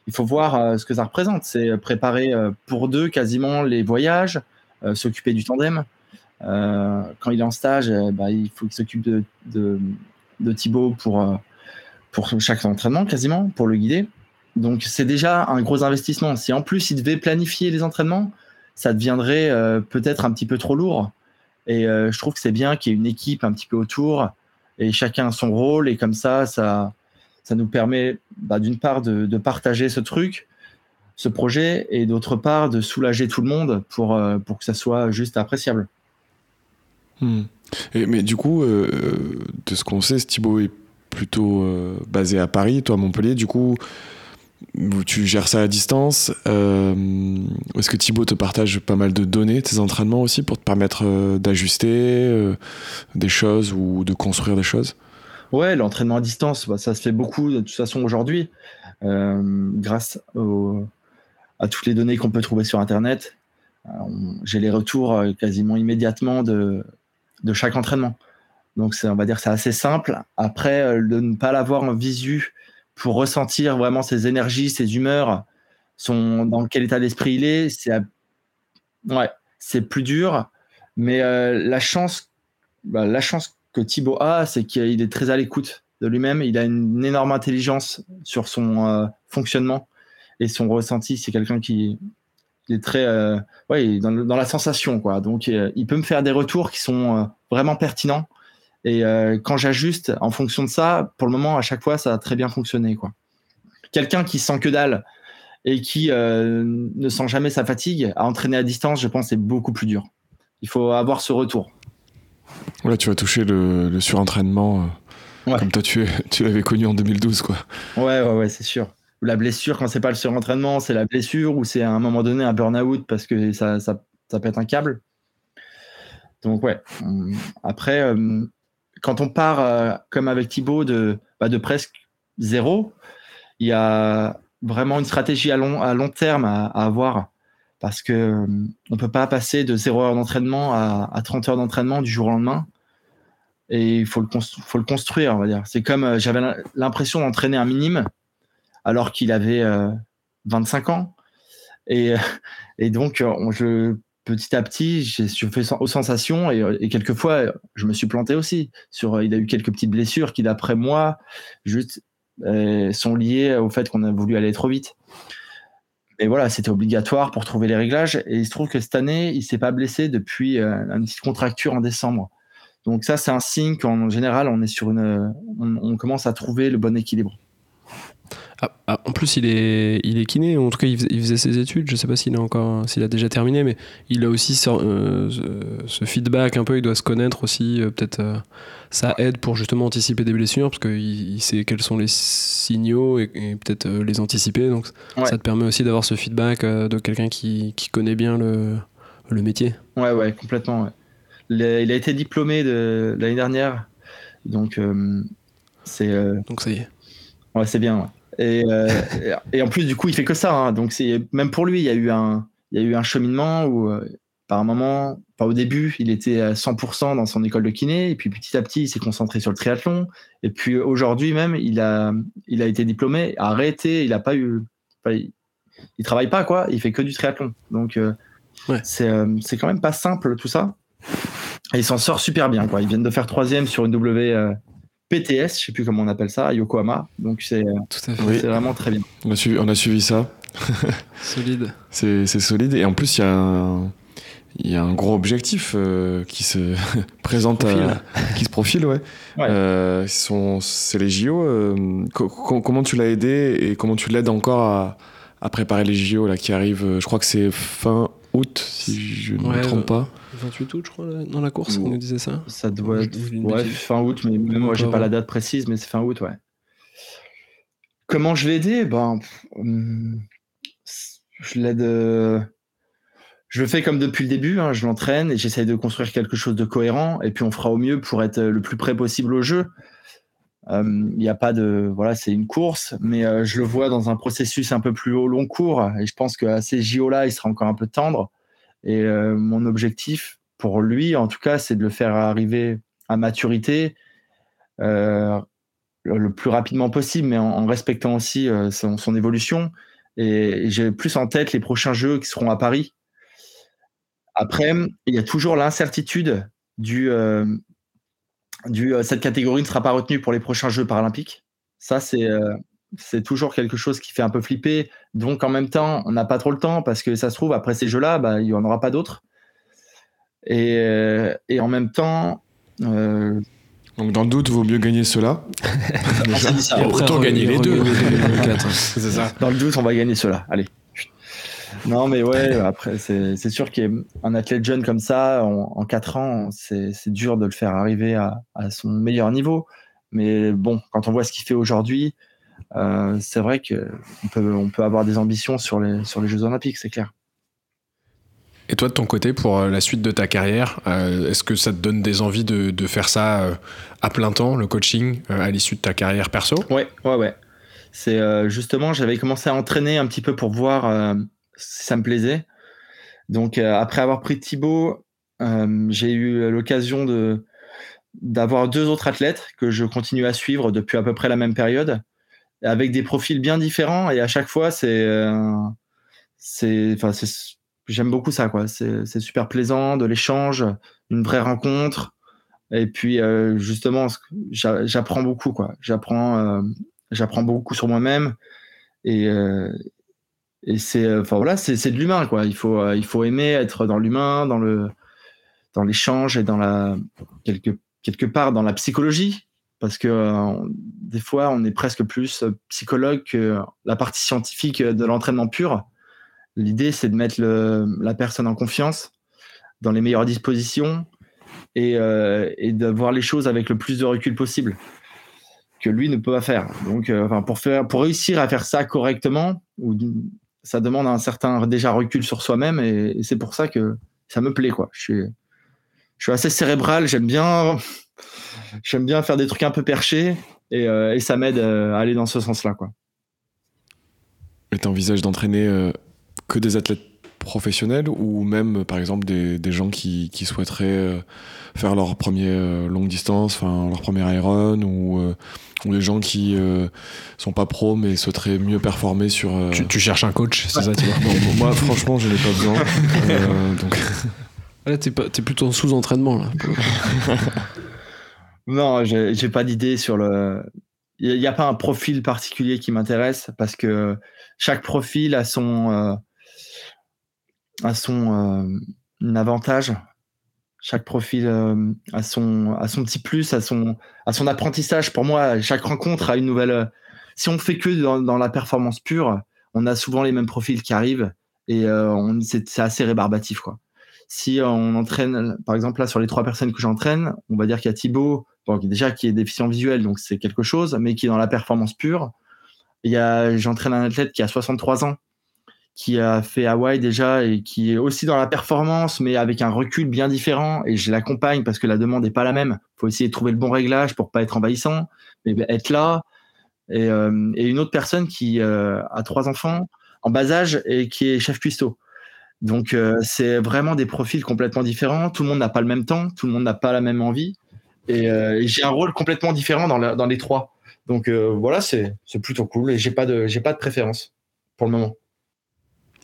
Il faut voir euh, ce que ça représente. C'est préparer pour deux quasiment les voyages, s'occuper du tandem. quand il est en stage, bah, il faut qu'il s'occupe de, de Thibaut pour, euh, chaque entraînement quasiment, pour le guider. Donc c'est déjà un gros investissement. Si en plus il devait planifier les entraînements, ça deviendrait euh, peut-être un petit peu trop lourd. Et euh, je trouve que c'est bien qu'il y ait une équipe un petit peu autour et chacun son rôle. Et comme ça, ça, ça nous permet bah, d'une part de, partager ce truc, ce projet, et d'autre part de soulager tout le monde pour, pour que ça soit juste appréciable. Hmm mais du coup, euh, de ce qu'on sait, Thibaut est plutôt euh, basé à Paris, toi à Montpellier. Du coup, tu gères ça à distance. Euh, est-ce que Thibaut te partage pas mal de données, tes entraînements aussi, pour te permettre d'ajuster des choses ou de construire des choses? Ouais, l'entraînement à distance, bah, ça se fait beaucoup de toute façon aujourd'hui, grâce à toutes les données qu'on peut trouver sur Internet. J'ai les retours quasiment immédiatement de, de chaque entraînement. Donc, on va dire c'est assez simple. Après, euh, de ne pas l'avoir en visu pour ressentir vraiment ses énergies, ses humeurs, son, dans quel état d'esprit il est, c'est ouais, plus dur. Mais euh, la chance, bah, la chance Thibaut a, c'est qu'il est très à l'écoute de lui-même. Il a une énorme intelligence sur son euh, fonctionnement et son ressenti. C'est quelqu'un qui, est très euh, ouais, dans, la sensation quoi. Donc euh, il peut me faire des retours qui sont vraiment pertinents et quand j'ajuste en fonction de ça, pour le moment à chaque fois ça a très bien fonctionné. Quelqu'un qui sent que dalle et qui ne sent jamais sa fatigue à entraîner à distance, je pense c'est beaucoup plus dur. Il faut avoir ce retour. Là, tu vas toucher le, le surentraînement comme toi tu, tu l'avais connu en 2012 quoi. Ouais ouais ouais, c'est sûr la blessure, quand c'est pas le surentraînement, c'est la blessure ou c'est à un moment donné un burn-out parce que ça, ça, ça pète un câble. Donc ouais. Après, euh, quand on part euh, comme avec Thibaut de, bah, de presque zéro, il y a vraiment une stratégie à long, à long terme à, avoir parce que euh, on peut pas passer de zéro heure d'entraînement à, à 30 heures d'entraînement du jour au lendemain. Et il faut le, faut le construire, on va dire. C'est comme j'avais l'impression d'entraîner un minime alors qu'il avait 25 euh, ans. Et, et donc, je, petit à petit, je fais aux sensations et, et, quelquefois, je me suis planté aussi. Sur, il a eu quelques petites blessures qui, d'après moi, juste sont liées au fait qu'on a voulu aller trop vite. Mais voilà, c'était obligatoire pour trouver les réglages. Et il se trouve que cette année, il s'est pas blessé depuis une petite contracture en décembre. Donc ça, c'est un signe qu'en général, on est sur une, on, commence à trouver le bon équilibre. Ah, ah, en plus, il est, il est kiné. En tout cas, il faisait, ses études. Je sais pas s'il a encore, s'il a déjà terminé, mais il a aussi euh, ce, feedback un peu. Il doit se connaître aussi. Euh, peut-être, euh, ça aide pour justement anticiper des blessures parce qu'il il sait quels sont les signaux et, peut-être les anticiper. Donc, ça te permet aussi d'avoir ce feedback de quelqu'un qui, qui, connaît bien le, le métier. Ouais, ouais, complètement. Il a, été diplômé de l'année dernière, donc c'est. donc ça y est. Ouais, c'est bien. Euh, et, en plus, du coup, il fait que ça. Hein. Donc, c'est même pour lui, il y a eu un, il y a eu un cheminement où, euh, par un moment, pas au début, il était à 100% dans son école de kiné, et puis petit à petit, il s'est concentré sur le triathlon. Et puis aujourd'hui même, il a, il a été diplômé, arrêté, il a pas eu, il, il, travaille pas quoi, il fait que du triathlon. Donc, euh, c'est, c'est quand même pas simple tout ça. Et il s'en sort super bien quoi. Ils viennent de faire troisième sur une W PTS, je sais plus comment on appelle ça, à Yokohama. Donc c'est vraiment très bien. On a suivi, on a suivi ça. solide. C'est solide. Et en plus, il y a un, il y a un gros objectif euh, qui se présente, qui se profile, ouais. Euh, c'est les JO. Euh, comment tu l'as aidé et comment tu l'aides encore à, à, préparer les JO là qui arrivent Je crois que c'est fin août, si je ne me trompe pas. 28 août, je crois, dans la course, on nous disait ça. Ça doit être ouais, fin août, mais même moi, j'ai pas la date précise, mais c'est fin août, ouais. Comment je l'ai aidé Ben, hum, je l'aide. Euh, je le fais comme depuis le début, hein, je l'entraîne et j'essaye de construire quelque chose de cohérent, et puis on fera au mieux pour être le plus près possible au jeu. Hum, il n'y a pas de. Voilà, c'est une course, mais euh, je le vois dans un processus un peu plus haut, long cours, et je pense qu'à ces JO-là, il sera encore un peu tendre. Et euh, mon objectif pour lui, en tout cas, c'est de le faire arriver à maturité euh, le plus rapidement possible, mais en, respectant aussi euh, son, évolution. Et, j'ai plus en tête les prochains Jeux qui seront à Paris. Après, il y a toujours l'incertitude du, du cette catégorie ne sera pas retenue pour les prochains Jeux paralympiques. Ça, c'est c'est toujours quelque chose qui fait un peu flipper. Donc en même temps, on n'a pas trop le temps parce que ça se trouve, après ces jeux-là, bah, il n'y en aura pas d'autres. Et, euh, et, en même temps. Euh, donc dans le doute, il vaut mieux gagner ceux-là. Ah, autant gagner les deux. c'est ça. Dans le doute, on va gagner ceux-là. Allez. Non, mais ouais, après, c'est sûr qu'un athlète jeune comme ça, en, en 4 ans, c'est dur de le faire arriver à, à, son meilleur niveau. Mais bon, quand on voit ce qu'il fait aujourd'hui, euh, c'est vrai qu'on peut, on peut avoir des ambitions sur les, sur les Jeux Olympiques, c'est clair. Et toi, de ton côté, pour euh, la suite de ta carrière, euh, est-ce que ça te donne des envies de, de faire ça à plein temps, le coaching, à l'issue de ta carrière perso? Ouais, ouais, ouais. C'est justement, j'avais commencé à entraîner un petit peu pour voir si ça me plaisait. Donc, après avoir pris Thibaut, j'ai eu l'occasion de d'avoir deux autres athlètes que je continue à suivre depuis à peu près la même période avec des profils bien différents et à chaque fois c'est euh, c'est j'aime beaucoup ça quoi. C'est super plaisant de l'échange une vraie rencontre. Et puis euh, justement j'apprends beaucoup quoi. J'apprends euh, j'apprends beaucoup sur moi-même. Et et c'est enfin voilà c'est de l'humain quoi. Il faut il faut aimer être dans l'humain dans le dans l'échange et dans la quelque quelque part dans la psychologie parce que euh, des fois, on est presque plus euh, psychologue que la partie scientifique de l'entraînement pur. L'idée, c'est de mettre la personne en confiance, dans les meilleures dispositions, et, euh, de voir les choses avec le plus de recul possible que lui ne peut pas faire. Donc, pour, réussir à faire ça correctement, ça demande un certain déjà recul sur soi-même, et, c'est pour ça que ça me plaît. Je suis assez cérébral, j'aime bien j'aime bien faire des trucs un peu perchés et, euh, ça m'aide euh, à aller dans ce sens-là. Quoi. Et tu envisages d'entraîner euh, que des athlètes professionnels ou même par exemple des, des gens qui, qui souhaiteraient faire leur premier longue distance, enfin leur premier Iron ou ou les gens qui sont pas pros mais souhaiteraient mieux performer sur. Tu, cherches un coach, c'est ça tu vois Moi, franchement, je n'ai pas besoin. donc. Là, t'es, es plutôt en sous-entraînement là. non, j'ai, pas d'idée sur le. Il n'y a, pas un profil particulier qui m'intéresse parce que chaque profil a son, a son avantage chaque profil euh, a, son, a son petit plus, a son, a son apprentissage. Pour moi, chaque rencontre a une nouvelle. Euh, si on fait que dans, la performance pure, on a souvent les mêmes profils qui arrivent et euh, c'est assez rébarbatif. Quoi. Si on entraîne, par exemple, là, sur les trois personnes que j'entraîne, on va dire qu'il y a Thibaut, déjà qui est déficient visuel, donc c'est quelque chose, mais qui est dans la performance pure. Il y a, j'entraîne un athlète qui a 63 ans, qui a fait Hawaï déjà et qui est aussi dans la performance, mais avec un recul bien différent. Et je l'accompagne parce que la demande n'est pas la même. Il faut essayer de trouver le bon réglage pour pas être envahissant, mais être là. Et, euh, une autre personne qui euh, a trois enfants en bas âge et qui est chef cuistot. Donc euh, c'est vraiment des profils complètement différents. Tout le monde n'a pas le même temps, tout le monde n'a pas la même envie. Et, j'ai un rôle complètement différent dans, dans les trois. Donc voilà, c'est plutôt cool. Et j'ai pas de pas de préférence pour le moment.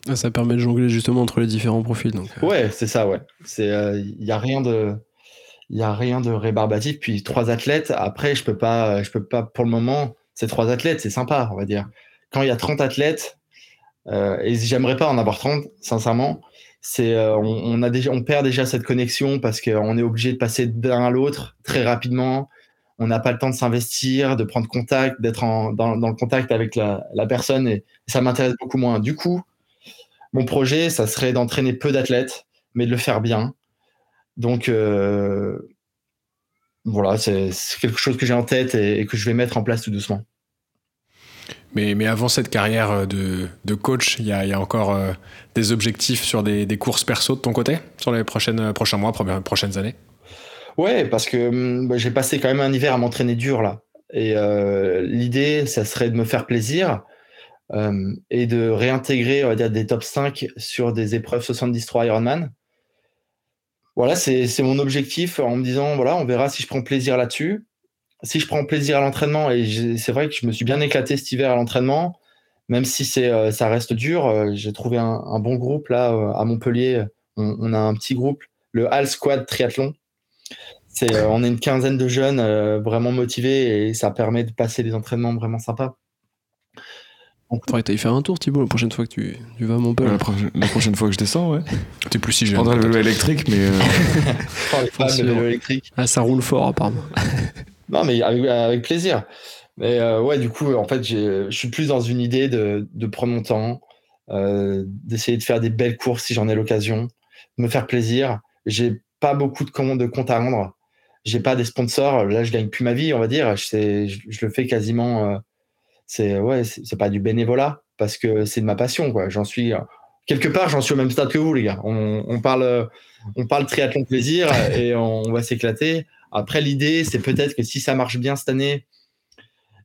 Ah, ça permet de jongler justement entre les différents profils. Donc. Euh. Ouais, c'est ça, ouais. Il euh, n'y a rien de. Il a rien de rébarbatif. Puis trois athlètes, après, je peux pas, je peux pas, pour le moment, ces trois athlètes, c'est sympa, on va dire. Quand il y a 30 athlètes, euh, et j'aimerais pas en avoir 30, sincèrement, c'est, on, perd déjà cette connexion parce qu'on est obligé de passer d'un à l'autre très rapidement. On n'a pas le temps de s'investir, de prendre contact, d'être dans, le contact avec la, la personne et ça m'intéresse beaucoup moins. Du coup, mon projet, ça serait d'entraîner peu d'athlètes, mais de le faire bien. Donc, euh, voilà, c'est quelque chose que j'ai en tête et, que je vais mettre en place tout doucement. Mais, mais avant cette carrière euh, de, de coach, il y, y a, encore euh, des objectifs sur des, courses perso de ton côté, sur les prochaines, prochains mois, prochaines années? Ouais, parce que hum, bah, j'ai passé quand même un hiver à m'entraîner dur là. Et l'idée, ça serait de me faire plaisir, euh, et de réintégrer on va dire, des top 5 sur des épreuves 73 Ironman. Voilà, c'est mon objectif en me disant, voilà, on verra si je prends plaisir là-dessus. Si je prends plaisir à l'entraînement, et c'est vrai que je me suis bien éclaté cet hiver à l'entraînement, même si c'est euh, ça reste dur, euh, j'ai trouvé un, bon groupe là à Montpellier. On, a un petit groupe, le Hall Squad Triathlon. C'est, on est une quinzaine de jeunes vraiment motivés et ça permet de passer des entraînements vraiment sympas. Faudrait que tu faire un tour, Thibaut, la prochaine fois que tu, tu vas à Montpellier? La, la, prochaine fois que je descends, ouais. T'es plus si jeune. On a le vélo électrique, mais. Euh... oh, électrique. Ah, ça roule fort, apparemment. non, mais avec, plaisir. Mais euh, ouais, du coup, en fait, je suis plus dans une idée de, prendre mon temps, euh, d'essayer de faire des belles courses si j'en ai l'occasion, de me faire plaisir. J'ai pas beaucoup de comptes compte à rendre. J'ai pas des sponsors. Là, je gagne plus ma vie, on va dire. Je, le fais quasiment euh, c'est ouais, c'est pas du bénévolat parce que c'est de ma passion quoi. J'en suis quelque part, j'en suis au même stade que vous les gars. On parle on parle triathlon plaisir et on, va s'éclater. Après l'idée, c'est peut-être que si ça marche bien cette année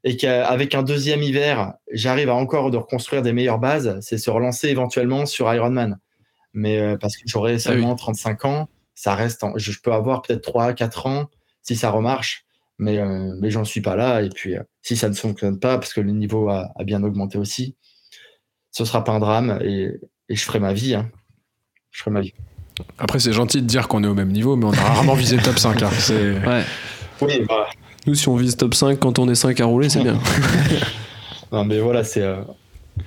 et qu'avec un deuxième hiver, j'arrive à encore de reconstruire des meilleures bases, c'est se relancer éventuellement sur Ironman. Mais euh, parce que j'aurai ah seulement 35 ans, ça reste je, peux avoir peut-être 3 4 ans si ça remarche mais, euh, mais j'en suis pas là. Et puis, euh, si ça ne fonctionne pas, parce que le niveau a, bien augmenté aussi, ce sera pas un drame et, je ferai ma vie. Hein. Je ferai ma vie. Après, c'est gentil de dire qu'on est au même niveau, mais on a rarement visé top 5. Hein. Ouais. Oui, bah. Nous, si on vise top 5 quand on est 5 à rouler, c'est bien. non, mais voilà, c'est. Euh,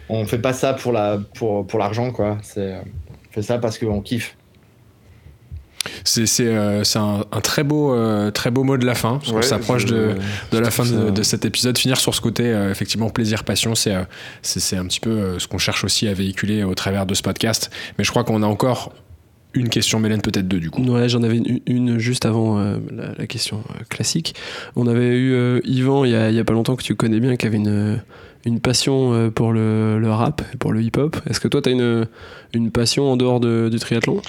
on fait pas ça pour la pour, pour l'argent, quoi. C'est, on fait ça parce qu'on kiffe. C'est euh, un, un, très, beau, euh, très beau mot de la fin. On s'approche de, de, la fin de, de, cet épisode. Finir sur ce côté, euh, effectivement, plaisir-passion, c'est c'est un petit peu ce qu'on cherche aussi à véhiculer au travers de ce podcast. Mais je crois qu'on a encore une question, Mélène, peut-être deux du coup. Ouais, j'en avais une, juste avant la, la, question classique. On avait eu Yvan il y, a, il y, a, pas longtemps que tu connais bien, qui avait une, une passion pour le, le rap, pour le hip-hop. Est-ce que toi, tu as une, une passion en dehors de, du triathlon?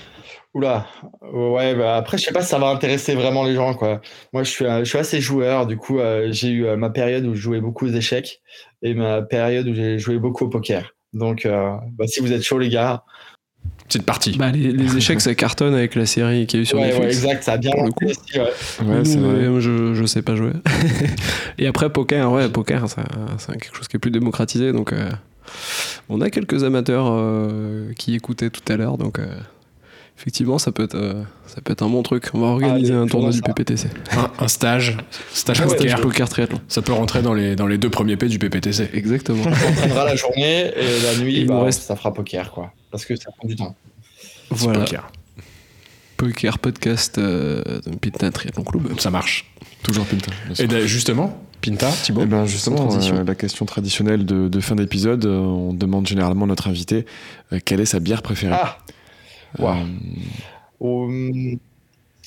Oula, ouais, bah après, je sais pas si ça va intéresser vraiment les gens, quoi. Moi, je suis, je suis assez joueur, du coup, euh, j'ai eu euh, ma période où je jouais beaucoup aux échecs et ma période où j'ai joué beaucoup au poker. Donc, euh, bah, si vous êtes chaud, les gars. Petite partie. Bah, les, échecs, ça cartonne avec la série qui a eu sur Netflix. Ouais, exact, ça a bien le coup. ouais. c'est vrai. Je, je sais pas jouer. et après, poker, ouais, poker, c'est quelque chose qui est plus démocratisé. Donc, euh, on a quelques amateurs euh, qui écoutaient tout à l'heure. Donc, euh, effectivement, ça peut être, euh, ça peut être un bon truc. On va organiser un tournoi du PPTC. Un, stage, stage poker. poker triathlon. Ça peut rentrer dans les, dans les deux premiers P du PPTC. Exactement. On s'entraînera la journée et la nuit, bah, reste... ça fera poker, quoi. Parce que ça prend du temps. Voilà. Poker. Poker podcast euh, de Pinta Triathlon Club. Ça marche. Toujours Pinta. Et justement, Pinta, Thibaut eh ben justement, euh, la question traditionnelle de, de fin d'épisode, on demande généralement à notre invité quelle est sa bière préférée? Ah euh,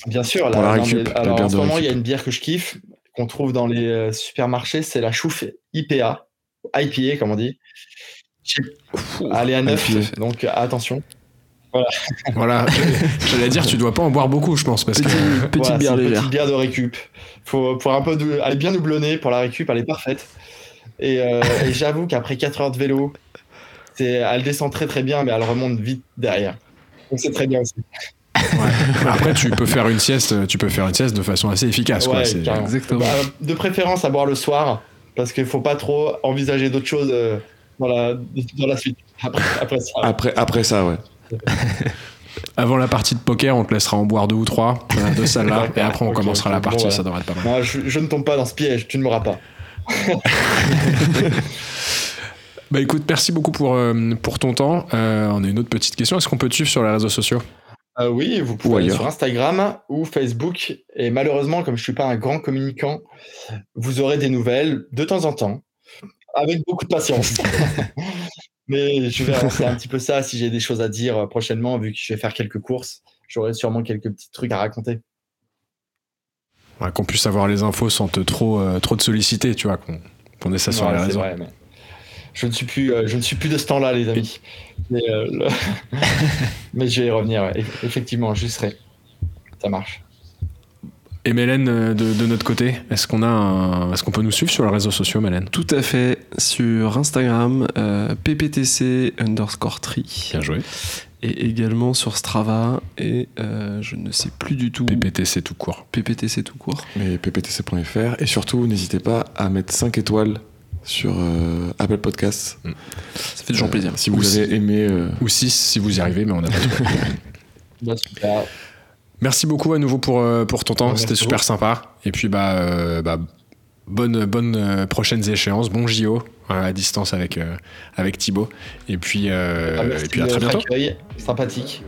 bien sûr, alors en ce moment, il y a une bière que je kiffe, qu'on trouve dans les euh, supermarchés, c'est la chouffe IPA, IPA comme on dit. Elle est à 9, donc attention. Voilà. voilà. J'allais dire, tu dois pas en boire beaucoup, je pense, parce que petite bière Petite bière de récup. Faut pour un peu de, elle est bien doublonnée pour la récup, elle est parfaite. Et, euh, et j'avoue qu'après 4 heures de vélo, elle descend très très bien, mais elle remonte vite derrière. C'est très bien aussi. Après, tu peux faire une sieste, tu peux faire une sieste de façon assez efficace. quoi. Exactement. Bah, de préférence à boire le soir, parce qu'il faut pas trop envisager d'autres choses euh, dans, la, dans la suite. Après, après ça. Après, après ça, ouais. Avant la partie de poker, on te laissera en boire deux ou trois de celle-là, et après on commencera la partie. Ça devrait être pas mal. je, je, ne tombe pas dans ce piège, tu ne m'auras pas. Bah écoute, merci beaucoup pour, euh, pour ton temps. Euh, on a une autre petite question. Est-ce qu'on peut te suivre sur les réseaux sociaux? Euh, Oui, vous pouvez aller sur Instagram ou Facebook. Et malheureusement, comme je ne suis pas un grand communicant, vous aurez des nouvelles de temps en temps, avec beaucoup de patience. Mais je vais avancer un petit peu ça si j'ai des choses à dire prochainement, vu que je vais faire quelques courses. J'aurai sûrement quelques petits trucs à raconter. qu'on puisse avoir les infos sans te trop, trop te solliciter, tu vois, qu'on ait ça sur les réseaux. Vrai, mais je ne suis plus, euh, je ne suis plus de ce temps-là, les amis. Mais, euh, mais je vais y revenir. Effectivement, j'y serai. Ça marche. Et Mélène, euh, de, notre côté, est-ce qu'on a est-ce qu'on peut nous suivre sur les réseaux sociaux, Mélène? Tout à fait. Sur Instagram, pptc underscore tri. Bien joué. Et également sur Strava et je ne sais plus du tout. PPTC tout court. PPTC tout court. Mais pptc.fr. Et surtout, n'hésitez pas à mettre 5 étoiles sur euh, Apple Podcasts. Mm. Ça fait toujours euh, plaisir. Si vous avez aimé. Euh, Ou 6 si vous y arrivez, mais on a pas tout. Bah, Merci beaucoup à nouveau pour, pour ton temps, c'était super sympa. Et puis, bah, bah bonne, bonne prochaines échéances, bon JO à distance avec, avec Thibaut. Et puis, ah, et puis à très bientôt. Accueil, sympathique.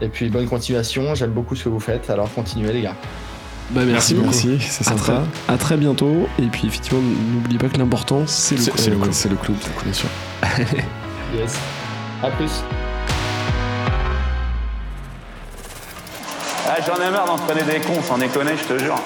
Et puis bonne continuation, j'aime beaucoup ce que vous faites, alors continuez les gars. Bah merci, beaucoup. Merci, c'est sympa. À très, bientôt. Et puis effectivement, n'oublie pas que l'important, c'est le, c'est le, c'est le club, bien sûr. yes. À plus. Ah, j'en ai marre d'entraîner des cons, sans déconner, je te jure.